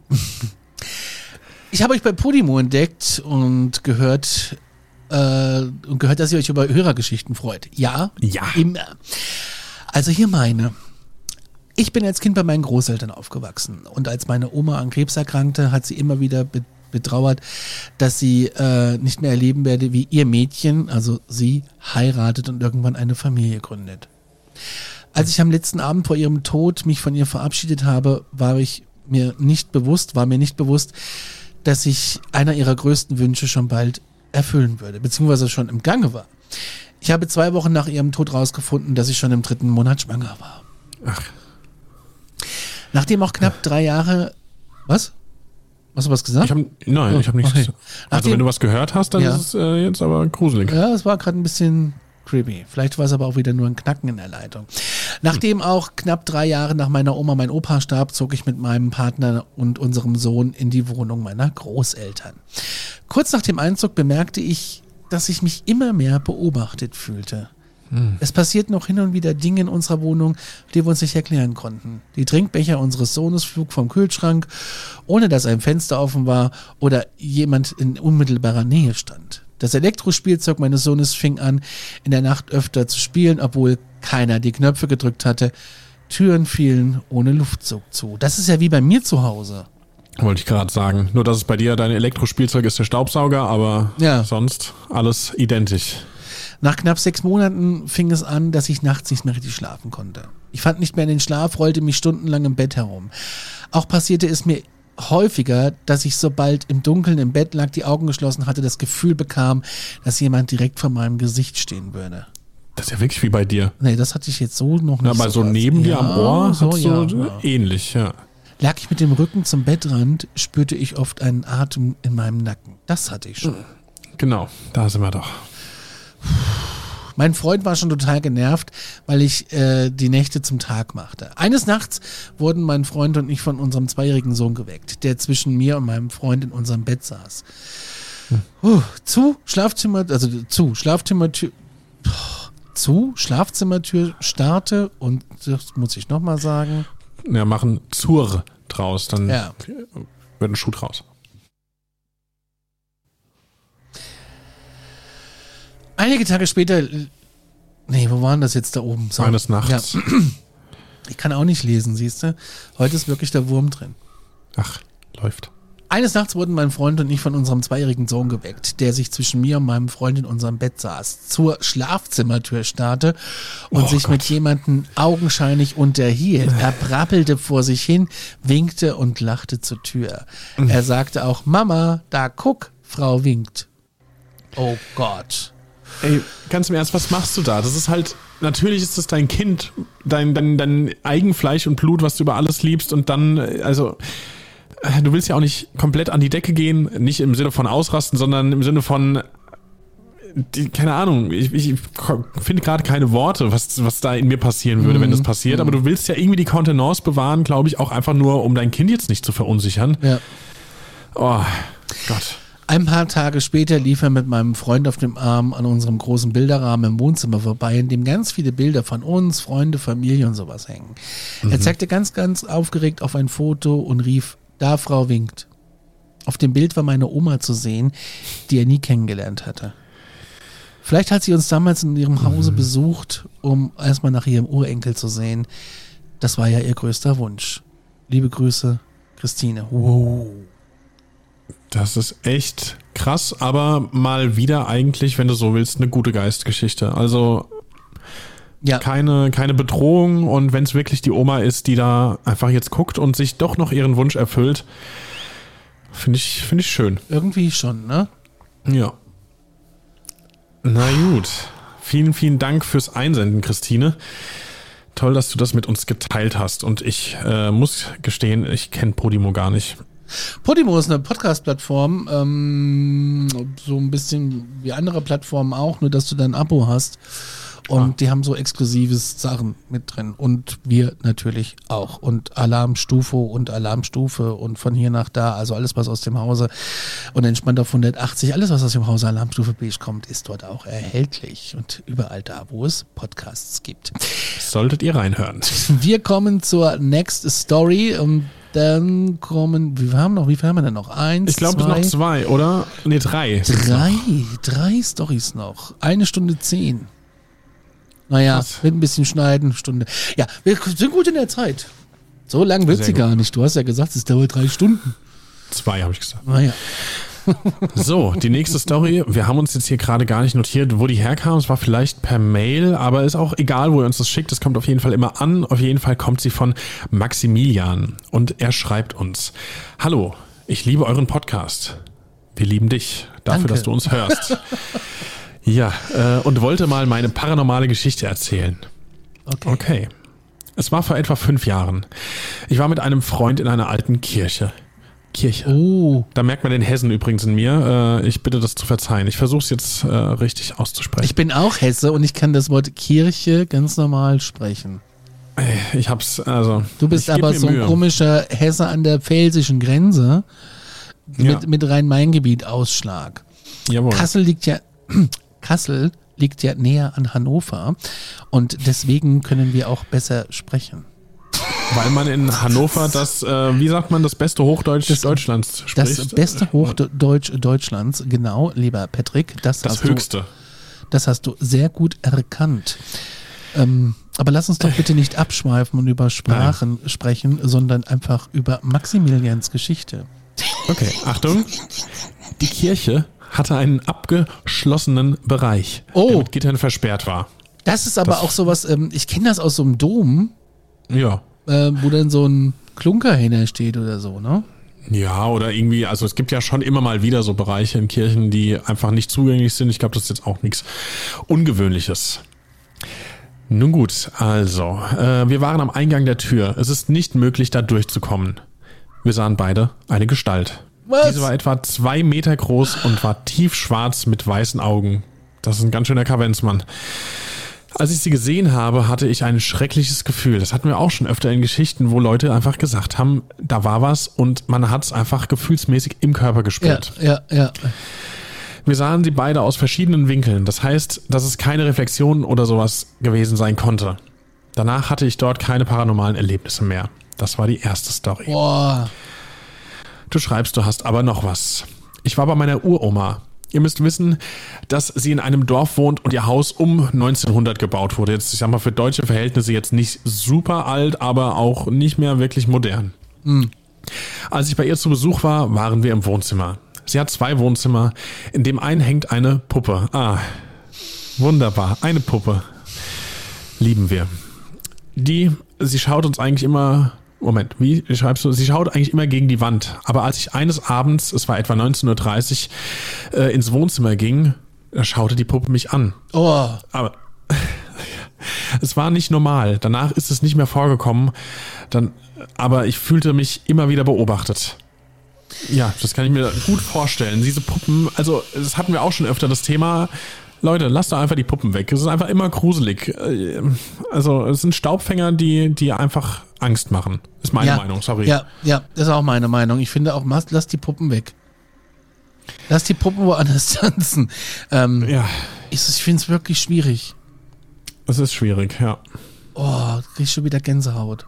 Speaker 1: ich habe euch bei Podimo entdeckt und gehört, äh, und gehört, dass ihr euch über Hörergeschichten freut. Ja?
Speaker 2: Ja.
Speaker 1: Immer. Also hier meine. Ich bin als Kind bei meinen Großeltern aufgewachsen und als meine Oma an Krebs erkrankte, hat sie immer wieder be betrauert, dass sie äh, nicht mehr erleben werde, wie ihr Mädchen, also sie, heiratet und irgendwann eine Familie gründet. Als ich am letzten Abend vor ihrem Tod mich von ihr verabschiedet habe, war ich mir nicht bewusst, war mir nicht bewusst, dass ich einer ihrer größten Wünsche schon bald erfüllen würde, beziehungsweise schon im Gange war. Ich habe zwei Wochen nach ihrem Tod rausgefunden, dass ich schon im dritten Monat schwanger war.
Speaker 2: Ach.
Speaker 1: Nachdem auch knapp drei Jahre. Was? Hast du was gesagt?
Speaker 2: Ich hab, nein, ich habe nichts.
Speaker 1: Okay.
Speaker 2: Also
Speaker 1: Nachdem-
Speaker 2: wenn du was gehört hast, dann
Speaker 1: Ja.
Speaker 2: ist es äh, jetzt aber gruselig.
Speaker 1: Ja, es war gerade ein bisschen creepy. Vielleicht war es aber auch wieder nur ein Knacken in der Leitung. Nachdem auch knapp drei Jahre nach meiner Oma mein Opa starb, zog ich mit meinem Partner und unserem Sohn in die Wohnung meiner Großeltern. Kurz nach dem Einzug bemerkte ich, dass ich mich immer mehr beobachtet fühlte. Es passierten noch hin und wieder Dinge in unserer Wohnung, die wir uns nicht erklären konnten. Die Trinkbecher unseres Sohnes flog vom Kühlschrank, ohne dass ein Fenster offen war oder jemand in unmittelbarer Nähe stand. Das Elektrospielzeug meines Sohnes fing an, in der Nacht öfter zu spielen, obwohl keiner die Knöpfe gedrückt hatte. Türen fielen ohne Luftzug zu. Das ist ja wie bei mir zu Hause.
Speaker 2: Wollte ich gerade sagen. Nur, dass es bei dir dein Elektrospielzeug ist der Staubsauger, aber
Speaker 1: Ja.
Speaker 2: sonst alles identisch.
Speaker 1: Nach knapp sechs Monaten fing es an, dass ich nachts nicht mehr richtig schlafen konnte. Ich fand nicht mehr in den Schlaf, rollte mich stundenlang im Bett herum. Auch passierte es mir häufiger, dass ich sobald im Dunkeln im Bett lag, die Augen geschlossen hatte, das Gefühl bekam, dass jemand direkt vor meinem Gesicht stehen würde.
Speaker 2: Das ist ja wirklich wie bei dir.
Speaker 1: Nee, das hatte ich jetzt so noch nicht.
Speaker 2: Aber so
Speaker 1: krass.
Speaker 2: neben dir am
Speaker 1: Ja,
Speaker 2: Ohr
Speaker 1: so, ja,
Speaker 2: so
Speaker 1: ja.
Speaker 2: ähnlich, ja.
Speaker 1: Lag ich mit dem Rücken zum Bettrand, spürte ich oft einen Atem in meinem Nacken. Das hatte ich schon.
Speaker 2: Genau, da sind wir doch.
Speaker 1: Mein Freund war schon total genervt, weil ich äh, die Nächte zum Tag machte. Eines Nachts wurden mein Freund und ich von unserem zweijährigen Sohn geweckt, der zwischen mir und meinem Freund in unserem Bett saß. Puh, zu Schlafzimmer, also zu Schlafzimmertür, zu Schlafzimmertür starte und das muss ich nochmal sagen.
Speaker 2: Ja, machen zur draus, dann
Speaker 1: Ja.
Speaker 2: wird ein Schuh draus.
Speaker 1: Einige Tage später, nee, wo waren das jetzt da oben? So.
Speaker 2: Eines Nachts.
Speaker 1: Ja. <clears throat> Ich kann auch nicht lesen, siehst du? Heute ist wirklich der Wurm drin.
Speaker 2: Ach, läuft.
Speaker 1: Eines Nachts wurden mein Freund und ich von unserem zweijährigen Sohn geweckt, der sich zwischen mir und meinem Freund in unserem Bett saß, zur Schlafzimmertür starrte und
Speaker 2: Oh
Speaker 1: sich
Speaker 2: Gott.
Speaker 1: mit jemandem augenscheinlich unterhielt. Er brappelte vor sich hin, winkte und lachte zur Tür.
Speaker 2: Mhm.
Speaker 1: Er sagte auch, Mama, da guck, Frau winkt. Oh Gott.
Speaker 2: Ey, ganz im Ernst, was machst du da? Das ist halt, natürlich ist das dein Kind, dein, dein, dein Eigenfleisch und Blut, was du über alles liebst und dann, also, äh, du willst ja auch nicht komplett an die Decke gehen, nicht im Sinne von ausrasten, sondern im Sinne von, die, keine Ahnung, ich, ich finde gerade keine Worte, was, was da in mir passieren würde, wenn das passiert, aber du willst ja irgendwie die Kontenance bewahren, glaube ich, auch einfach nur, um dein Kind jetzt nicht zu verunsichern.
Speaker 1: Ja.
Speaker 2: Oh, Gott.
Speaker 1: Ein paar Tage später lief er mit meinem Freund auf dem Arm an unserem großen Bilderrahmen im Wohnzimmer vorbei, in dem ganz viele Bilder von uns, Freunde, Familie und sowas hängen. Er zeigte ganz, ganz aufgeregt auf ein Foto und rief, da Frau winkt. Auf dem Bild war meine Oma zu sehen, die er nie kennengelernt hatte. Vielleicht hat sie uns damals in ihrem Hause besucht, um erstmal nach ihrem Urenkel zu sehen. Das war ja ihr größter Wunsch. Liebe Grüße, Christine. Wow.
Speaker 2: Das ist echt krass, aber mal wieder eigentlich, wenn du so willst, eine gute Geistgeschichte. Also
Speaker 1: Ja.
Speaker 2: keine, keine Bedrohung und wenn es wirklich die Oma ist, die da einfach jetzt guckt und sich doch noch ihren Wunsch erfüllt, finde ich, finde ich schön.
Speaker 1: Irgendwie schon, ne?
Speaker 2: Ja. Na gut. Vielen, vielen Dank fürs Einsenden, Christine. Toll, dass du das mit uns geteilt hast. Und ich äh, muss gestehen, ich kenne Podimo gar nicht.
Speaker 1: Podimo ist eine Podcast-Plattform, ähm, so ein bisschen wie andere Plattformen auch, nur dass du dein Abo hast. Und
Speaker 2: Ah.
Speaker 1: die haben so exklusives Sachen mit drin. Und wir natürlich auch. Und Alarmstufe und Alarmstufe und von hier nach da, also alles, was aus dem Hause und entspannt auf 180, alles, was aus dem Hause Alarmstufe Beige kommt, ist dort auch erhältlich. Und überall da, wo es Podcasts gibt.
Speaker 2: Solltet ihr reinhören.
Speaker 1: Wir kommen zur Next Story und dann kommen, wir haben noch, wie viel haben wir denn noch? Eins,
Speaker 2: Ich glaube, es
Speaker 1: zwei,
Speaker 2: sind noch zwei, oder? Nee, drei.
Speaker 1: Drei, drei Stories noch. Eine Stunde zehn. Naja,
Speaker 2: Krass.
Speaker 1: mit ein bisschen schneiden, Stunde. Ja, wir sind gut in der Zeit. So lang wird
Speaker 2: Sehr
Speaker 1: sie
Speaker 2: gut.
Speaker 1: gar nicht. Du hast ja gesagt, es dauert drei Stunden.
Speaker 2: Zwei, habe ich gesagt.
Speaker 1: Naja.
Speaker 2: So, die nächste Story. Wir haben uns jetzt hier gerade gar nicht notiert, wo die herkam. Es war vielleicht per Mail, aber ist auch egal, wo ihr uns das schickt. Es kommt auf jeden Fall immer an. Auf jeden Fall kommt sie von Maximilian. Und er schreibt uns. Hallo, ich liebe euren Podcast. Wir lieben dich dafür,
Speaker 1: Danke.
Speaker 2: dass du uns hörst. ja, äh, und wollte mal meine paranormale Geschichte erzählen.
Speaker 1: Okay.
Speaker 2: Okay. Es war vor etwa fünf Jahren. Ich war mit einem Freund in einer alten Kirche. Kirche.
Speaker 1: Oh,
Speaker 2: Da merkt man den Hessen übrigens in mir. Äh, ich bitte das zu verzeihen. Ich versuche es jetzt äh, richtig auszusprechen.
Speaker 1: ich bin auch Hesse und ich kann das Wort Kirche ganz normal sprechen.
Speaker 2: Ich hab's, also.
Speaker 1: Du bist aber so ein
Speaker 2: Mühe.
Speaker 1: komischer Hesse an der pfälzischen Grenze
Speaker 2: Ja.
Speaker 1: mit, mit Rhein-Main-Gebiet-Ausschlag.
Speaker 2: Jawohl.
Speaker 1: Kassel liegt ja, <clears throat> Kassel liegt ja näher an Hannover und deswegen können wir auch besser sprechen.
Speaker 2: Weil man in Hannover das, äh, wie sagt man, das beste Hochdeutsch Deutschlands spricht.
Speaker 1: Das beste Hochdeutsch Deutschlands, genau, lieber Patrick, das,
Speaker 2: Das
Speaker 1: hast
Speaker 2: höchste.
Speaker 1: Du, das hast du sehr gut erkannt. Ähm, aber lass uns doch bitte nicht abschweifen und über Sprachen sprechen, sondern einfach über Maximilians Geschichte.
Speaker 2: Okay, Achtung. Die Kirche hatte einen abgeschlossenen Bereich,
Speaker 1: Oh.
Speaker 2: der mit Gittern versperrt war.
Speaker 1: Das ist aber
Speaker 2: Das-
Speaker 1: auch sowas, ähm, ich kenne das aus so einem Dom,
Speaker 2: Ja.
Speaker 1: Äh, wo dann so ein Klunker hinter steht oder so, ne?
Speaker 2: Ja, oder irgendwie, also es gibt ja schon immer mal wieder so Bereiche in Kirchen, die einfach nicht zugänglich sind. Ich glaube, das ist jetzt auch nichts Ungewöhnliches. Nun gut, also, äh, wir waren am Eingang der Tür. Es ist nicht möglich, da durchzukommen. Wir sahen beide eine Gestalt.
Speaker 1: Was?
Speaker 2: Diese war etwa zwei Meter groß und war tiefschwarz mit weißen Augen. Das ist ein ganz schöner Kavenzmann. Als ich sie gesehen habe, hatte ich ein schreckliches Gefühl. Das hatten wir auch schon öfter in Geschichten, wo Leute einfach gesagt haben, da war was und man hat es einfach gefühlsmäßig im Körper
Speaker 1: Ja,
Speaker 2: gespürt.
Speaker 1: ja, ja.
Speaker 2: Wir sahen sie beide aus verschiedenen Winkeln. Das heißt, dass es keine Reflexion oder sowas gewesen sein konnte. Danach hatte ich dort keine paranormalen Erlebnisse mehr. Das war die erste Story.
Speaker 1: Boah.
Speaker 2: Du schreibst, du hast aber noch was. Ich war bei meiner Uroma. Ihr müsst wissen, dass sie in einem Dorf wohnt und ihr Haus um 1900 gebaut wurde. Jetzt, ich sag mal, für deutsche Verhältnisse jetzt nicht super alt, aber auch nicht mehr wirklich modern. Als ich bei ihr zu Besuch war, waren wir im Wohnzimmer. Sie hat zwei Wohnzimmer. In dem einen hängt eine Puppe. Ah, wunderbar. Eine Puppe. Lieben wir. Die, sie schaut uns eigentlich immer. Moment, wie schreibst du? Sie schaut eigentlich immer gegen die Wand. Aber als ich eines Abends, es war etwa 19.30 Uhr, äh, ins Wohnzimmer ging, da schaute die Puppe mich an.
Speaker 1: Oh.
Speaker 2: Aber <laughs> es war nicht normal. Danach ist es nicht mehr vorgekommen. Dann, aber ich fühlte mich immer wieder beobachtet. Ja, das kann ich mir gut vorstellen. Diese Puppen, also das hatten wir auch schon öfter das Thema. Leute, lasst doch einfach die Puppen weg. Es ist einfach immer gruselig. Äh, Also es sind Staubfänger, die, die einfach Angst machen. Ist meine
Speaker 1: ja,
Speaker 2: Meinung, sorry.
Speaker 1: Ja, ja, das ist auch meine Meinung. Ich finde auch, lass, lass die Puppen weg. Lass die Puppen woanders <laughs> tanzen. Ähm,
Speaker 2: ja,
Speaker 1: ich ich finde es wirklich schwierig.
Speaker 2: es ist schwierig, ja.
Speaker 1: Oh, krieg ich schon wieder Gänsehaut.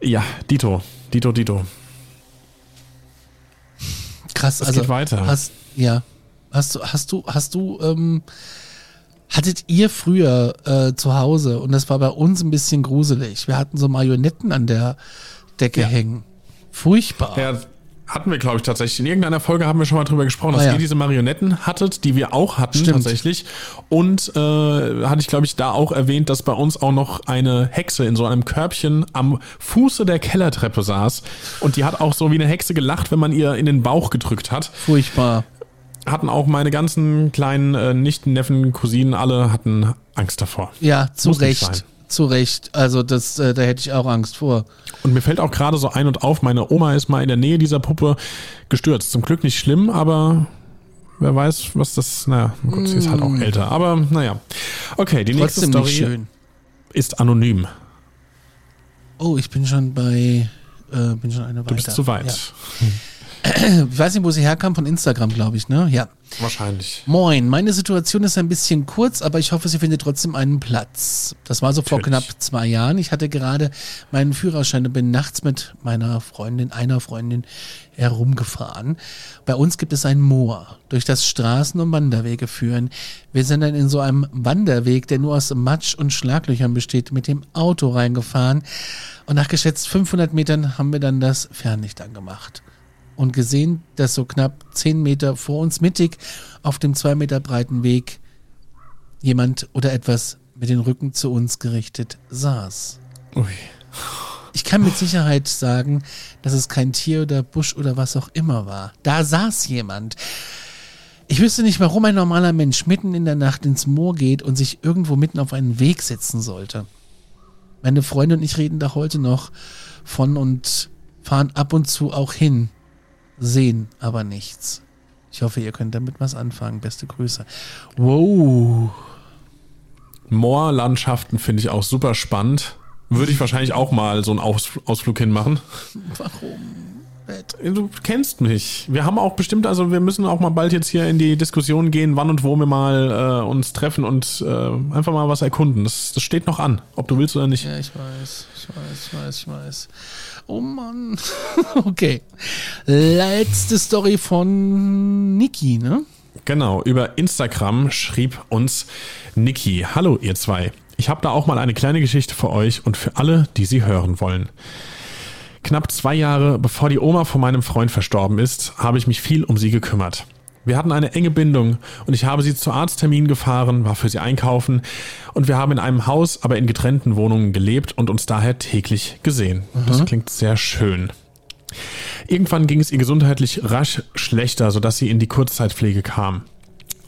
Speaker 2: Ja, Dito, Dito, Dito.
Speaker 1: Krass,
Speaker 2: Es
Speaker 1: also
Speaker 2: geht weiter.
Speaker 1: Hast, ja, hast du, hast du, hast du, ähm, hattet ihr früher äh, zu Hause und das war bei uns ein bisschen gruselig. Wir hatten so Marionetten an der Decke
Speaker 2: Ja.
Speaker 1: hängen. Furchtbar.
Speaker 2: Ja, hatten wir, glaube ich, tatsächlich. In irgendeiner Folge haben wir schon mal drüber gesprochen, dass
Speaker 1: Ah, ja.
Speaker 2: ihr diese Marionetten hattet, die wir auch hatten
Speaker 1: Stimmt.
Speaker 2: tatsächlich. Und äh, hatte ich, glaube ich, da auch erwähnt, dass bei uns auch noch eine Hexe in so einem Körbchen am Fuße der Kellertreppe saß. Und die hat auch so wie eine Hexe gelacht, wenn man ihr in den Bauch gedrückt hat.
Speaker 1: Furchtbar.
Speaker 2: Hatten auch meine ganzen kleinen äh, Nichten, Neffen, Cousinen, alle hatten Angst davor.
Speaker 1: Ja, zu
Speaker 2: Muss
Speaker 1: Recht. Zu Recht. Also das, äh, da hätte ich auch Angst vor.
Speaker 2: Und mir fällt auch gerade so ein und auf, meine Oma ist mal in der Nähe dieser Puppe gestürzt. Zum Glück nicht schlimm, aber wer weiß, was das. Naja, gut, sie ist halt auch älter. Aber naja. Okay, die nächste
Speaker 1: Mm. Trotzdem
Speaker 2: Story
Speaker 1: nicht schön.
Speaker 2: ist anonym.
Speaker 1: Oh, ich bin schon bei, äh, bin schon eine weiter.
Speaker 2: Du bist zu weit.
Speaker 1: Ja. <laughs> <clears throat> Ich weiß nicht, wo sie herkam, von Instagram, glaube ich, ne? Ja.
Speaker 2: Wahrscheinlich.
Speaker 1: Moin, meine Situation ist ein bisschen kurz, aber ich hoffe, sie findet trotzdem einen Platz. Das war so vor
Speaker 2: Natürlich.
Speaker 1: knapp zwei Jahren. Ich hatte gerade meinen Führerschein und bin nachts mit meiner Freundin, einer Freundin, herumgefahren. Bei uns gibt es ein Moor, durch das Straßen und Wanderwege führen. Wir sind dann in so einem Wanderweg, der nur aus Matsch und Schlaglöchern besteht, mit dem Auto reingefahren. Und nach geschätzt 500 Metern haben wir dann das Fernlicht angemacht und gesehen, dass so knapp 10 Meter vor uns mittig auf dem zwei Meter breiten Weg jemand oder etwas mit den Rücken zu uns gerichtet saß.
Speaker 2: Ui.
Speaker 1: Ich kann mit Sicherheit sagen, dass es kein Tier oder Busch oder was auch immer war. Da saß jemand. Ich wüsste nicht, warum ein normaler Mensch mitten in der Nacht ins Moor geht und sich irgendwo mitten auf einen Weg setzen sollte. Meine Freunde und ich reden da heute noch von und fahren ab und zu auch hin, sehen aber nichts. Ich hoffe, ihr könnt damit was anfangen. Beste Grüße. Wow.
Speaker 2: Moorlandschaften finde ich auch super spannend. Würde ich wahrscheinlich auch mal so einen Aus Ausflug hinmachen. Du kennst mich. Wir haben auch bestimmt, also wir müssen auch mal bald jetzt hier in die Diskussion gehen, wann und wo wir mal äh, uns treffen und äh, einfach mal was erkunden. Das, das steht noch an, ob du willst oder nicht.
Speaker 1: Ja, ich weiß, ich weiß, ich weiß, ich weiß. Oh Mann. <laughs> okay. Letzte Story von Niki, ne?
Speaker 2: Genau, über Instagram schrieb uns Niki. Hallo ihr zwei. Ich habe da auch mal eine kleine Geschichte für euch und für alle, die sie hören wollen. Knapp zwei Jahre bevor die Oma von meinem Freund verstorben ist, habe ich mich viel um sie gekümmert. Wir hatten eine enge Bindung und ich habe sie zu Arztterminen gefahren, war für sie einkaufen und wir haben in einem Haus, aber in getrennten Wohnungen gelebt und uns daher täglich gesehen. Das klingt sehr schön. Irgendwann ging es ihr gesundheitlich rasch schlechter, sodass sie in die Kurzzeitpflege kam.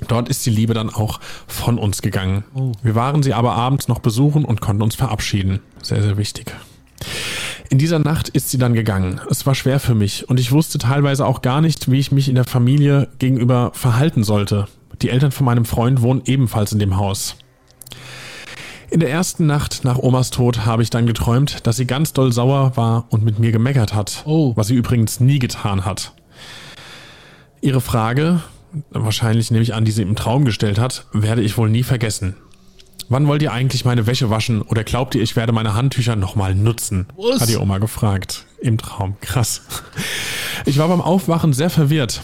Speaker 2: Dort ist die Liebe dann auch von uns gegangen. Wir waren sie aber abends noch besuchen und konnten uns verabschieden. Sehr, sehr wichtig. In dieser Nacht ist sie dann gegangen. Es war schwer für mich und ich wusste teilweise auch gar nicht, wie ich mich in der Familie gegenüber verhalten sollte. Die Eltern von meinem Freund wohnen ebenfalls in dem Haus. In der ersten Nacht nach Omas Tod habe ich dann geträumt, dass sie ganz doll sauer war und mit mir gemeckert hat,
Speaker 1: Oh.
Speaker 2: was sie übrigens nie getan hat. Ihre Frage, wahrscheinlich nehme ich an, die sie im Traum gestellt hat, werde ich wohl nie vergessen. Wann wollt ihr eigentlich meine Wäsche waschen oder glaubt ihr, ich werde meine Handtücher nochmal nutzen?
Speaker 1: Was?
Speaker 2: Hat die Oma gefragt. Im Traum. Krass. Ich war beim Aufwachen sehr verwirrt,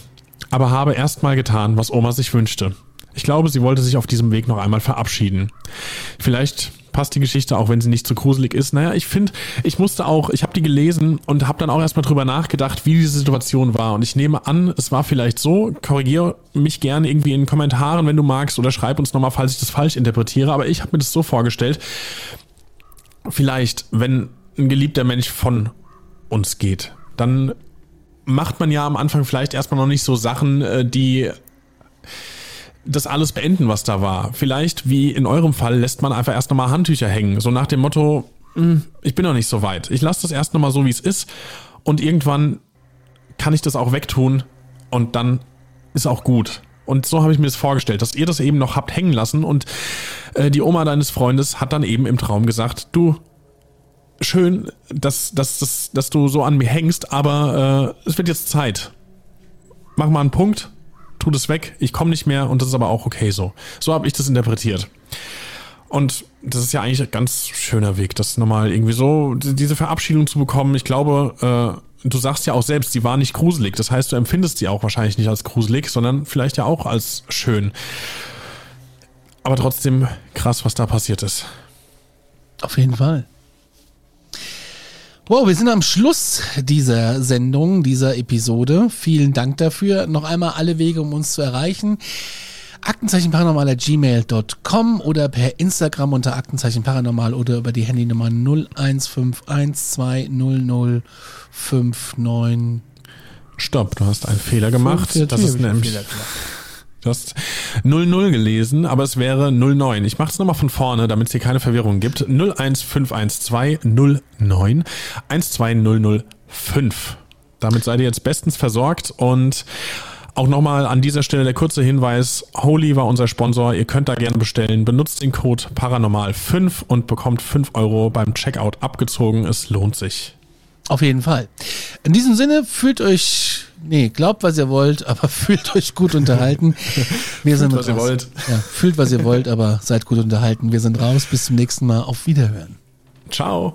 Speaker 2: aber habe erstmal getan, was Oma sich wünschte. Ich glaube, sie wollte sich auf diesem Weg noch einmal verabschieden. Vielleicht passt die Geschichte, auch wenn sie nicht so gruselig ist. Naja, ich finde, ich musste auch, ich habe die gelesen und habe dann auch erstmal drüber nachgedacht, wie diese Situation war. Und ich nehme an, es war vielleicht so, korrigiere mich gerne irgendwie in den Kommentaren, wenn du magst, oder schreib uns nochmal, falls ich das falsch interpretiere. Aber ich habe mir das so vorgestellt, vielleicht, wenn ein geliebter Mensch von uns geht, dann macht man ja am Anfang vielleicht erstmal noch nicht so Sachen, äh, die das alles beenden, was da war. Vielleicht, wie in eurem Fall, lässt man einfach erst nochmal Handtücher hängen. So nach dem Motto, "Hm, ich bin noch nicht so weit. Ich lasse das erst nochmal so, wie es ist. Und irgendwann kann ich das auch wegtun und dann ist auch gut. Und so habe ich mir das vorgestellt, dass ihr das eben noch habt hängen lassen und äh, die Oma deines Freundes hat dann eben im Traum gesagt, du, schön, dass, dass, dass, dass du so an mir hängst, aber äh, es wird jetzt Zeit. Mach mal einen Punkt, tu das weg, ich komme nicht mehr und das ist aber auch okay so. So habe ich das interpretiert. Und das ist ja eigentlich ein ganz schöner Weg, das nochmal irgendwie so, die- diese Verabschiedung zu bekommen. Ich glaube, äh, du sagst ja auch selbst, die war nicht gruselig. Das heißt, du empfindest sie auch wahrscheinlich nicht als gruselig, sondern vielleicht ja auch als schön. Aber trotzdem krass, was da passiert ist.
Speaker 1: Auf jeden Fall. Wow, wir sind am Schluss dieser Sendung, dieser Episode. Vielen Dank dafür. Noch einmal alle Wege, um uns zu erreichen. Aktenzeichen-paranormal@gmail.com oder per Instagram unter Aktenzeichen Paranormal oder über die Handynummer 0151200599.
Speaker 2: Stopp, du hast einen Fehler gemacht. Das ist nämlich,
Speaker 1: Fehler gemacht.
Speaker 2: Du hast 00 gelesen, aber es wäre 09. Ich mache es nochmal von vorne, damit es hier keine Verwirrung gibt. 01512 09 12005. Damit seid ihr jetzt bestens versorgt und auch nochmal an dieser Stelle der kurze Hinweis, Holy war unser Sponsor, ihr könnt da gerne bestellen, benutzt den Code Paranormal5 und bekommt 5 Euro beim Checkout abgezogen, es lohnt sich.
Speaker 1: Auf jeden Fall. In diesem Sinne, fühlt euch, nee, glaubt, was ihr wollt, aber <laughs> fühlt euch gut unterhalten. Wir sind
Speaker 2: was ihr
Speaker 1: raus.
Speaker 2: wollt.
Speaker 1: Ja, fühlt, was ihr wollt, aber seid gut unterhalten. Wir sind raus. Bis zum nächsten Mal. Auf Wiederhören.
Speaker 2: Ciao.